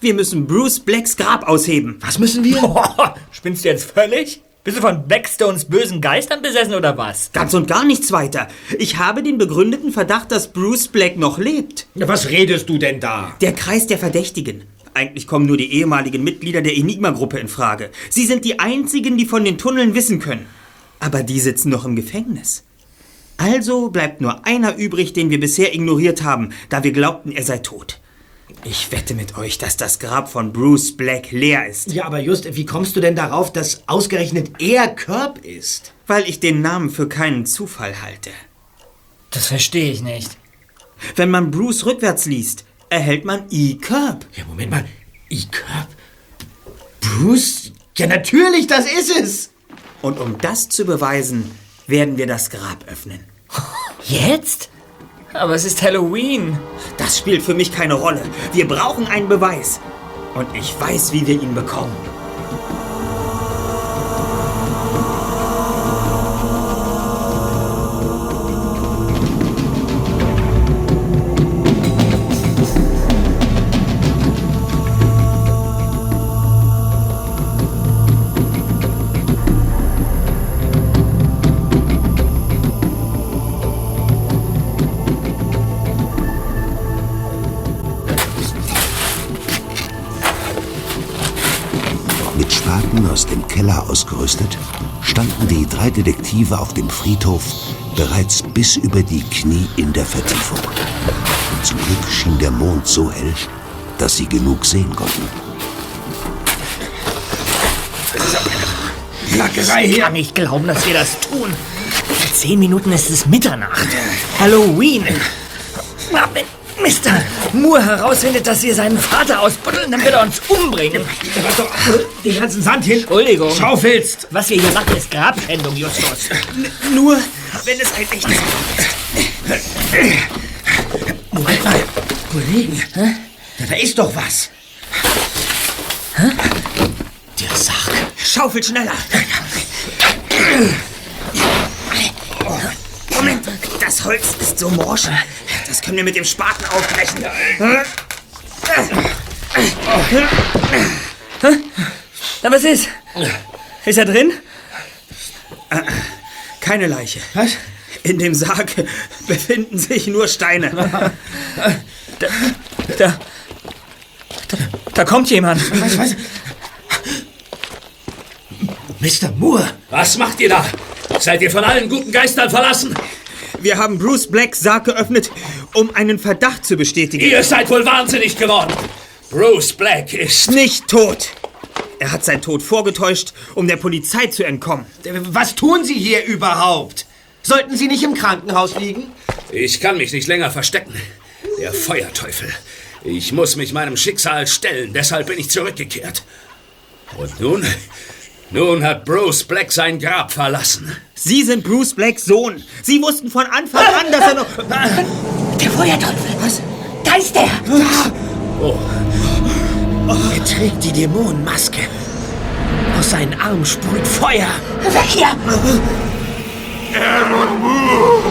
G: Wir müssen Bruce Blacks Grab ausheben.
F: Was müssen wir?
D: Boah, spinnst du jetzt völlig? Bist du von Blackstones bösen Geistern besessen oder was?
G: Ganz und gar nichts weiter. Ich habe den begründeten Verdacht, dass Bruce Black noch lebt.
F: Ja, was redest du denn da?
G: Der Kreis der Verdächtigen. Eigentlich kommen nur die ehemaligen Mitglieder der Enigma-Gruppe in Frage. Sie sind die einzigen, die von den Tunneln wissen können. Aber die sitzen noch im Gefängnis. Also bleibt nur einer übrig, den wir bisher ignoriert haben, da wir glaubten, er sei tot. Ich wette mit euch, dass das Grab von Bruce Black leer ist.
F: Ja, aber Just, wie kommst du denn darauf, dass ausgerechnet er Curb ist?
G: Weil ich den Namen für keinen Zufall halte.
D: Das verstehe ich nicht.
G: Wenn man Bruce rückwärts liest, erhält man E. Curb.
F: Ja, Moment mal. E. Curb? Bruce? Ja, natürlich, das ist es.
G: Und um das zu beweisen, werden wir das Grab öffnen.
D: Jetzt? Aber es ist Halloween.
G: Das spielt für mich keine Rolle. Wir brauchen einen Beweis. Und ich weiß, wie wir ihn bekommen.
B: Ausgerüstet, standen die drei Detektive auf dem Friedhof bereits bis über die Knie in der Vertiefung. Zum Glück schien der Mond so hell, dass sie genug sehen konnten.
F: Plackerei
D: Ich kann nicht glauben, dass wir das tun. In zehn Minuten ist es Mitternacht. Halloween. Wenn, Mr. Moore herausfindet, dass wir seinen Vater ausbuddeln, dann wird er uns umbringen.
F: Den ganzen Sand hin.
D: Entschuldigung.
F: Schaufelst.
D: Was wir hier machen, ist Grabschändung, Justus.
G: Nur, wenn es ein echtes...
F: Moment mal. Kollegen. Da, da ist doch was. Der Sarg.
G: Schaufel schneller. Moment, das Holz ist so morsch. Das können wir mit dem Spaten aufbrechen.
D: Na, was ist? Ist er drin?
G: Keine Leiche.
F: Was?
G: In dem Sarg befinden sich nur Steine.
D: Da, da, da kommt jemand.
F: Was, was? Mr. Moore.
E: Was macht ihr da? Seid ihr von allen guten Geistern verlassen?
G: Wir haben Bruce Blacks Sarg geöffnet, um einen Verdacht zu bestätigen.
E: Ihr seid wohl wahnsinnig geworden. Bruce Black ist...
G: Nicht tot. Er hat seinen Tod vorgetäuscht, um der Polizei zu entkommen.
F: Was tun Sie hier überhaupt? Sollten Sie nicht im Krankenhaus liegen?
E: Ich kann mich nicht länger verstecken. Der Feuerteufel. Ich muss mich meinem Schicksal stellen, deshalb bin ich zurückgekehrt. Und nun? Nun hat Bruce Black sein Grab verlassen.
G: Sie sind Bruce Blacks Sohn. Sie wussten von Anfang an, dass er noch...
D: Der Feuerteufel. Was? Da ist er.
F: Er trägt die Dämonenmaske. Aus seinen Armen sprüht Feuer.
D: Weg hier.
A: Aaron Moore,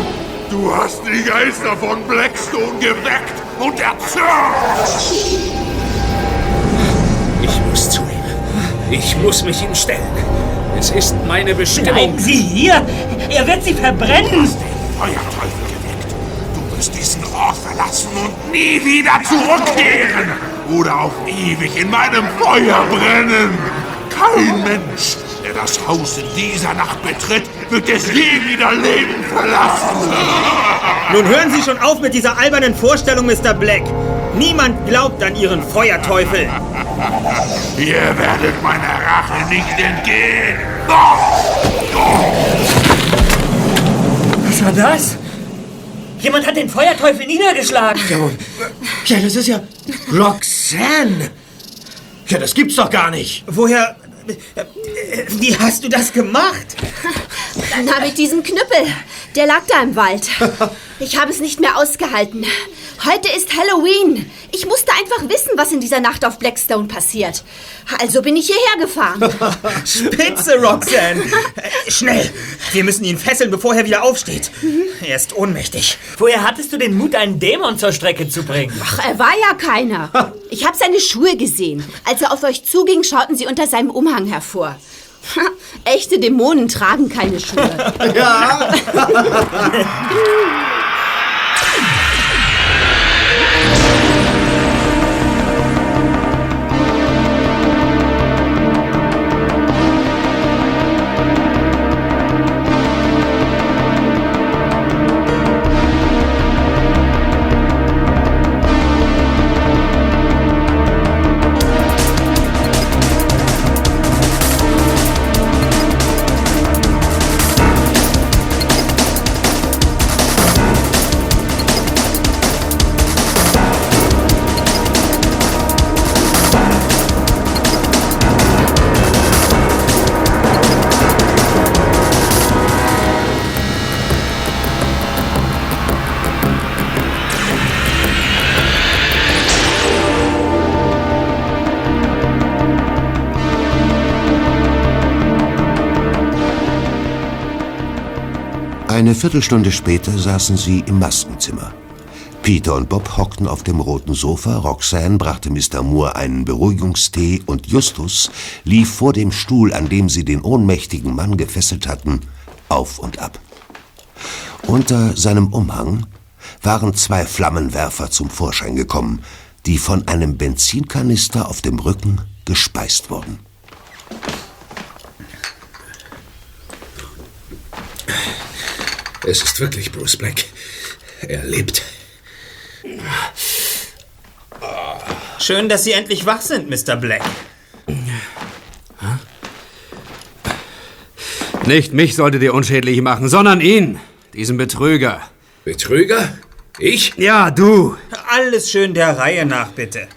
A: du hast die Geister von Blackstone geweckt und erzürnt.
E: Ich muss mich ihm stellen. Es ist meine Bestimmung.
D: Bleiben Sie hier. Er wird Sie verbrennen.
A: Feuerteufel geweckt. Du wirst diesen Ort verlassen und nie wieder zurückkehren. Oder auf ewig in meinem Feuer brennen. Kein Mensch, der das Haus in dieser Nacht betritt, wird es je wieder lebend verlassen.
G: Nun hören Sie schon auf mit dieser albernen Vorstellung, Mr. Black. Niemand glaubt an Ihren Feuerteufel.
A: Ihr werdet meiner Rache nicht entgehen.
D: Was war das? Jemand hat den Feuerteufel niedergeschlagen.
F: Ja, das ist ja Roxanne. Ja, das gibt's doch gar nicht.
G: Woher... äh, Wie hast du das gemacht?
C: Na, mit diesem Knüppel. Der lag da im Wald. Ich habe es nicht mehr ausgehalten. Heute ist Halloween. Ich musste einfach wissen, was in dieser Nacht auf Blackstone passiert. Also bin ich hierher gefahren.
G: Spitze, Roxanne. Schnell. Wir müssen ihn fesseln, bevor er wieder aufsteht. Er ist ohnmächtig.
D: Woher hattest du den Mut, einen Dämon zur Strecke zu bringen?
C: Ach, er war ja keiner. Ich habe seine Schuhe gesehen. Als er auf euch zuging, schauten sie unter seinem Umhang hervor. Echte Dämonen tragen keine Schuhe.
F: Ja.
B: Eine Viertelstunde später saßen sie im Maskenzimmer. Peter und Bob hockten auf dem roten Sofa, Roxanne brachte Mr. Moore einen Beruhigungstee und Justus lief vor dem Stuhl, an dem sie den ohnmächtigen Mann gefesselt hatten, auf und ab. Unter seinem Umhang waren zwei Flammenwerfer zum Vorschein gekommen, die von einem Benzinkanister auf dem Rücken gespeist wurden.
E: Es ist wirklich Bruce Black. Er lebt.
G: Schön, dass Sie endlich wach sind, Mr. Black.
K: Nicht mich solltet ihr unschädlich machen, sondern ihn, diesen Betrüger.
E: Betrüger?
J: Ich?
F: Ja, du.
G: Alles schön der Reihe nach, bitte.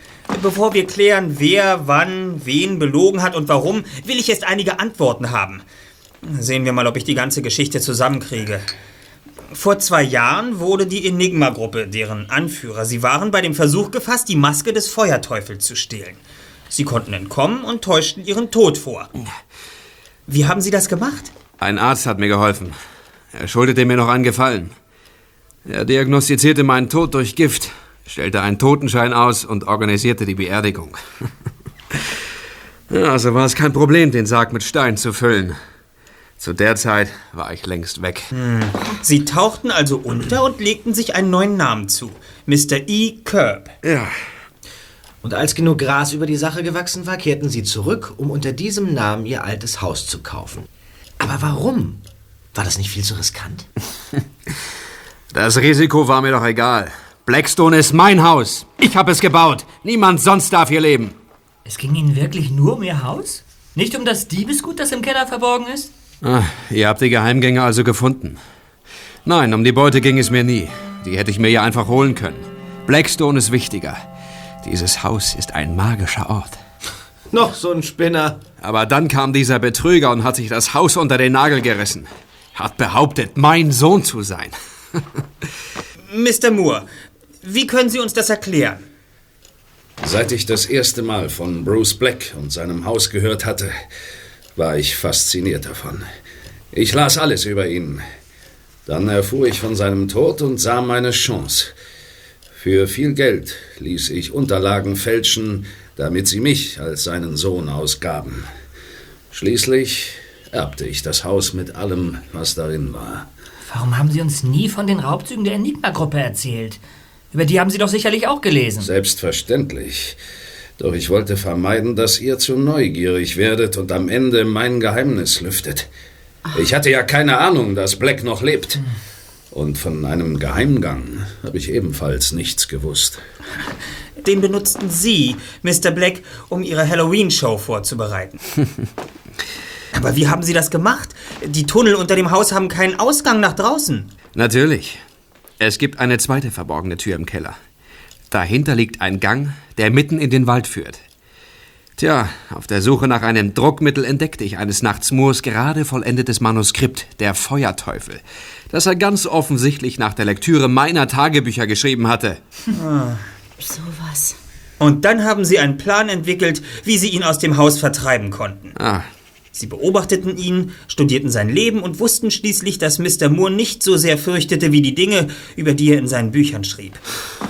G: Bevor wir klären, wer, wann, wen belogen hat und warum, will ich erst einige Antworten haben. Sehen wir mal, ob ich die ganze Geschichte zusammenkriege. Vor zwei Jahren wurde die Enigma-Gruppe, deren Anführer sie waren, bei dem Versuch gefasst, die Maske des Feuerteufels zu stehlen. Sie konnten entkommen und täuschten ihren Tod vor. Wie haben Sie das gemacht?
K: Ein Arzt hat mir geholfen. Er schuldete mir noch einen Gefallen. Er diagnostizierte meinen Tod durch Gift, stellte einen Totenschein aus und organisierte die Beerdigung. ja, also war es kein Problem, den Sarg mit Stein zu füllen. Zu der Zeit war ich längst weg.
G: Sie tauchten also unter und legten sich einen neuen Namen zu. Mr. E. Curb.
K: Ja.
F: Und als genug Gras über die Sache gewachsen war, kehrten sie zurück, um unter diesem Namen ihr altes Haus zu kaufen. Aber warum? War das nicht viel zu riskant?
K: Das Risiko war mir doch egal. Blackstone ist mein Haus. Ich habe es gebaut. Niemand sonst darf hier leben.
D: Es ging Ihnen wirklich nur um Ihr Haus? Nicht um das Diebesgut, das im Keller verborgen ist?
K: Ah, ihr habt die Geheimgänge also gefunden. Nein, um die Beute ging es mir nie. Die hätte ich mir ja einfach holen können. Blackstone ist wichtiger. Dieses Haus ist ein magischer Ort.
F: Noch so ein Spinner.
K: Aber dann kam dieser Betrüger und hat sich das Haus unter den Nagel gerissen. Hat behauptet, mein Sohn zu sein.
G: Mr. Moore, wie können Sie uns das erklären?
E: Seit ich das erste Mal von Bruce Black und seinem Haus gehört hatte, war ich fasziniert davon. Ich las alles über ihn. Dann erfuhr ich von seinem Tod und sah meine Chance. Für viel Geld ließ ich Unterlagen fälschen, damit sie mich als seinen Sohn ausgaben. Schließlich erbte ich das Haus mit allem, was darin war.
D: Warum haben Sie uns nie von den Raubzügen der Enigma-Gruppe erzählt? Über die haben Sie doch sicherlich auch gelesen.
E: Selbstverständlich. Doch ich wollte vermeiden, dass ihr zu neugierig werdet und am Ende mein Geheimnis lüftet. Ich hatte ja keine Ahnung, dass Black noch lebt. Und von einem Geheimgang habe ich ebenfalls nichts gewusst.
G: Den benutzten Sie, Mr. Black, um Ihre Halloween-Show vorzubereiten. Aber wie haben Sie das gemacht? Die Tunnel unter dem Haus haben keinen Ausgang nach draußen.
K: Natürlich. Es gibt eine zweite verborgene Tür im Keller. Dahinter liegt ein Gang, der mitten in den Wald führt. Tja, auf der Suche nach einem Druckmittel entdeckte ich eines Nachts Moores gerade vollendetes Manuskript, der Feuerteufel, das er ganz offensichtlich nach der Lektüre meiner Tagebücher geschrieben hatte.
H: Sowas.
G: Und dann haben Sie einen Plan entwickelt, wie Sie ihn aus dem Haus vertreiben konnten.
K: Ah,
G: Sie beobachteten ihn, studierten sein Leben und wussten schließlich, dass Mr. Moore nicht so sehr fürchtete wie die Dinge, über die er in seinen Büchern schrieb.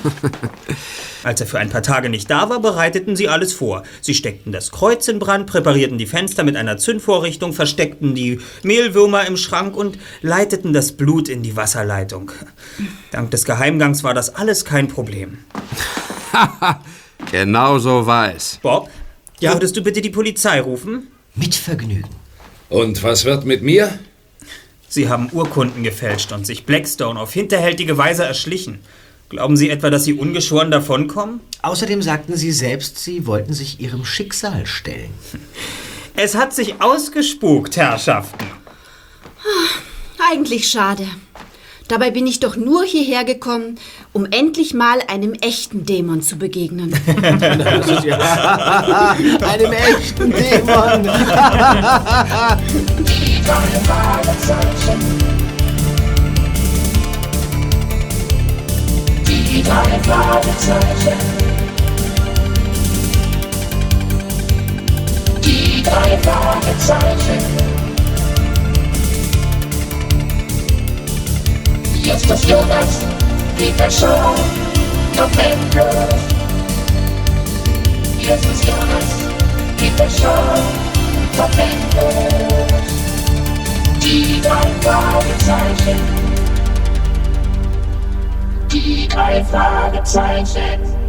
G: Als er für ein paar Tage nicht da war, bereiteten sie alles vor. Sie steckten das Kreuz in Brand, präparierten die Fenster mit einer Zündvorrichtung, versteckten die Mehlwürmer im Schrank und leiteten das Blut in die Wasserleitung. Dank des Geheimgangs war das alles kein Problem.
K: genau so war es.
G: Bob, würdest du bitte die Polizei rufen?
F: Mit Vergnügen.
E: Und was wird mit mir?
G: Sie haben Urkunden gefälscht und sich Blackstone auf hinterhältige Weise erschlichen. Glauben Sie etwa, dass Sie ungeschoren davonkommen?
F: Außerdem sagten sie selbst, sie wollten sich ihrem Schicksal stellen.
G: Es hat sich ausgespukt, Herrschaften.
H: Eigentlich schade. Dabei bin ich doch nur hierher gekommen, um endlich mal einem echten Dämon zu begegnen.
F: Einem echten Dämon.
A: Die drei Fragezeichen. Die drei Fragezeichen. Die drei Fragezeichen. Justus Jonas, Peter Shaw, November. Justus Jonas, Peter Shaw, November. Die drei Fragezeichen. Die drei Fragezeichen.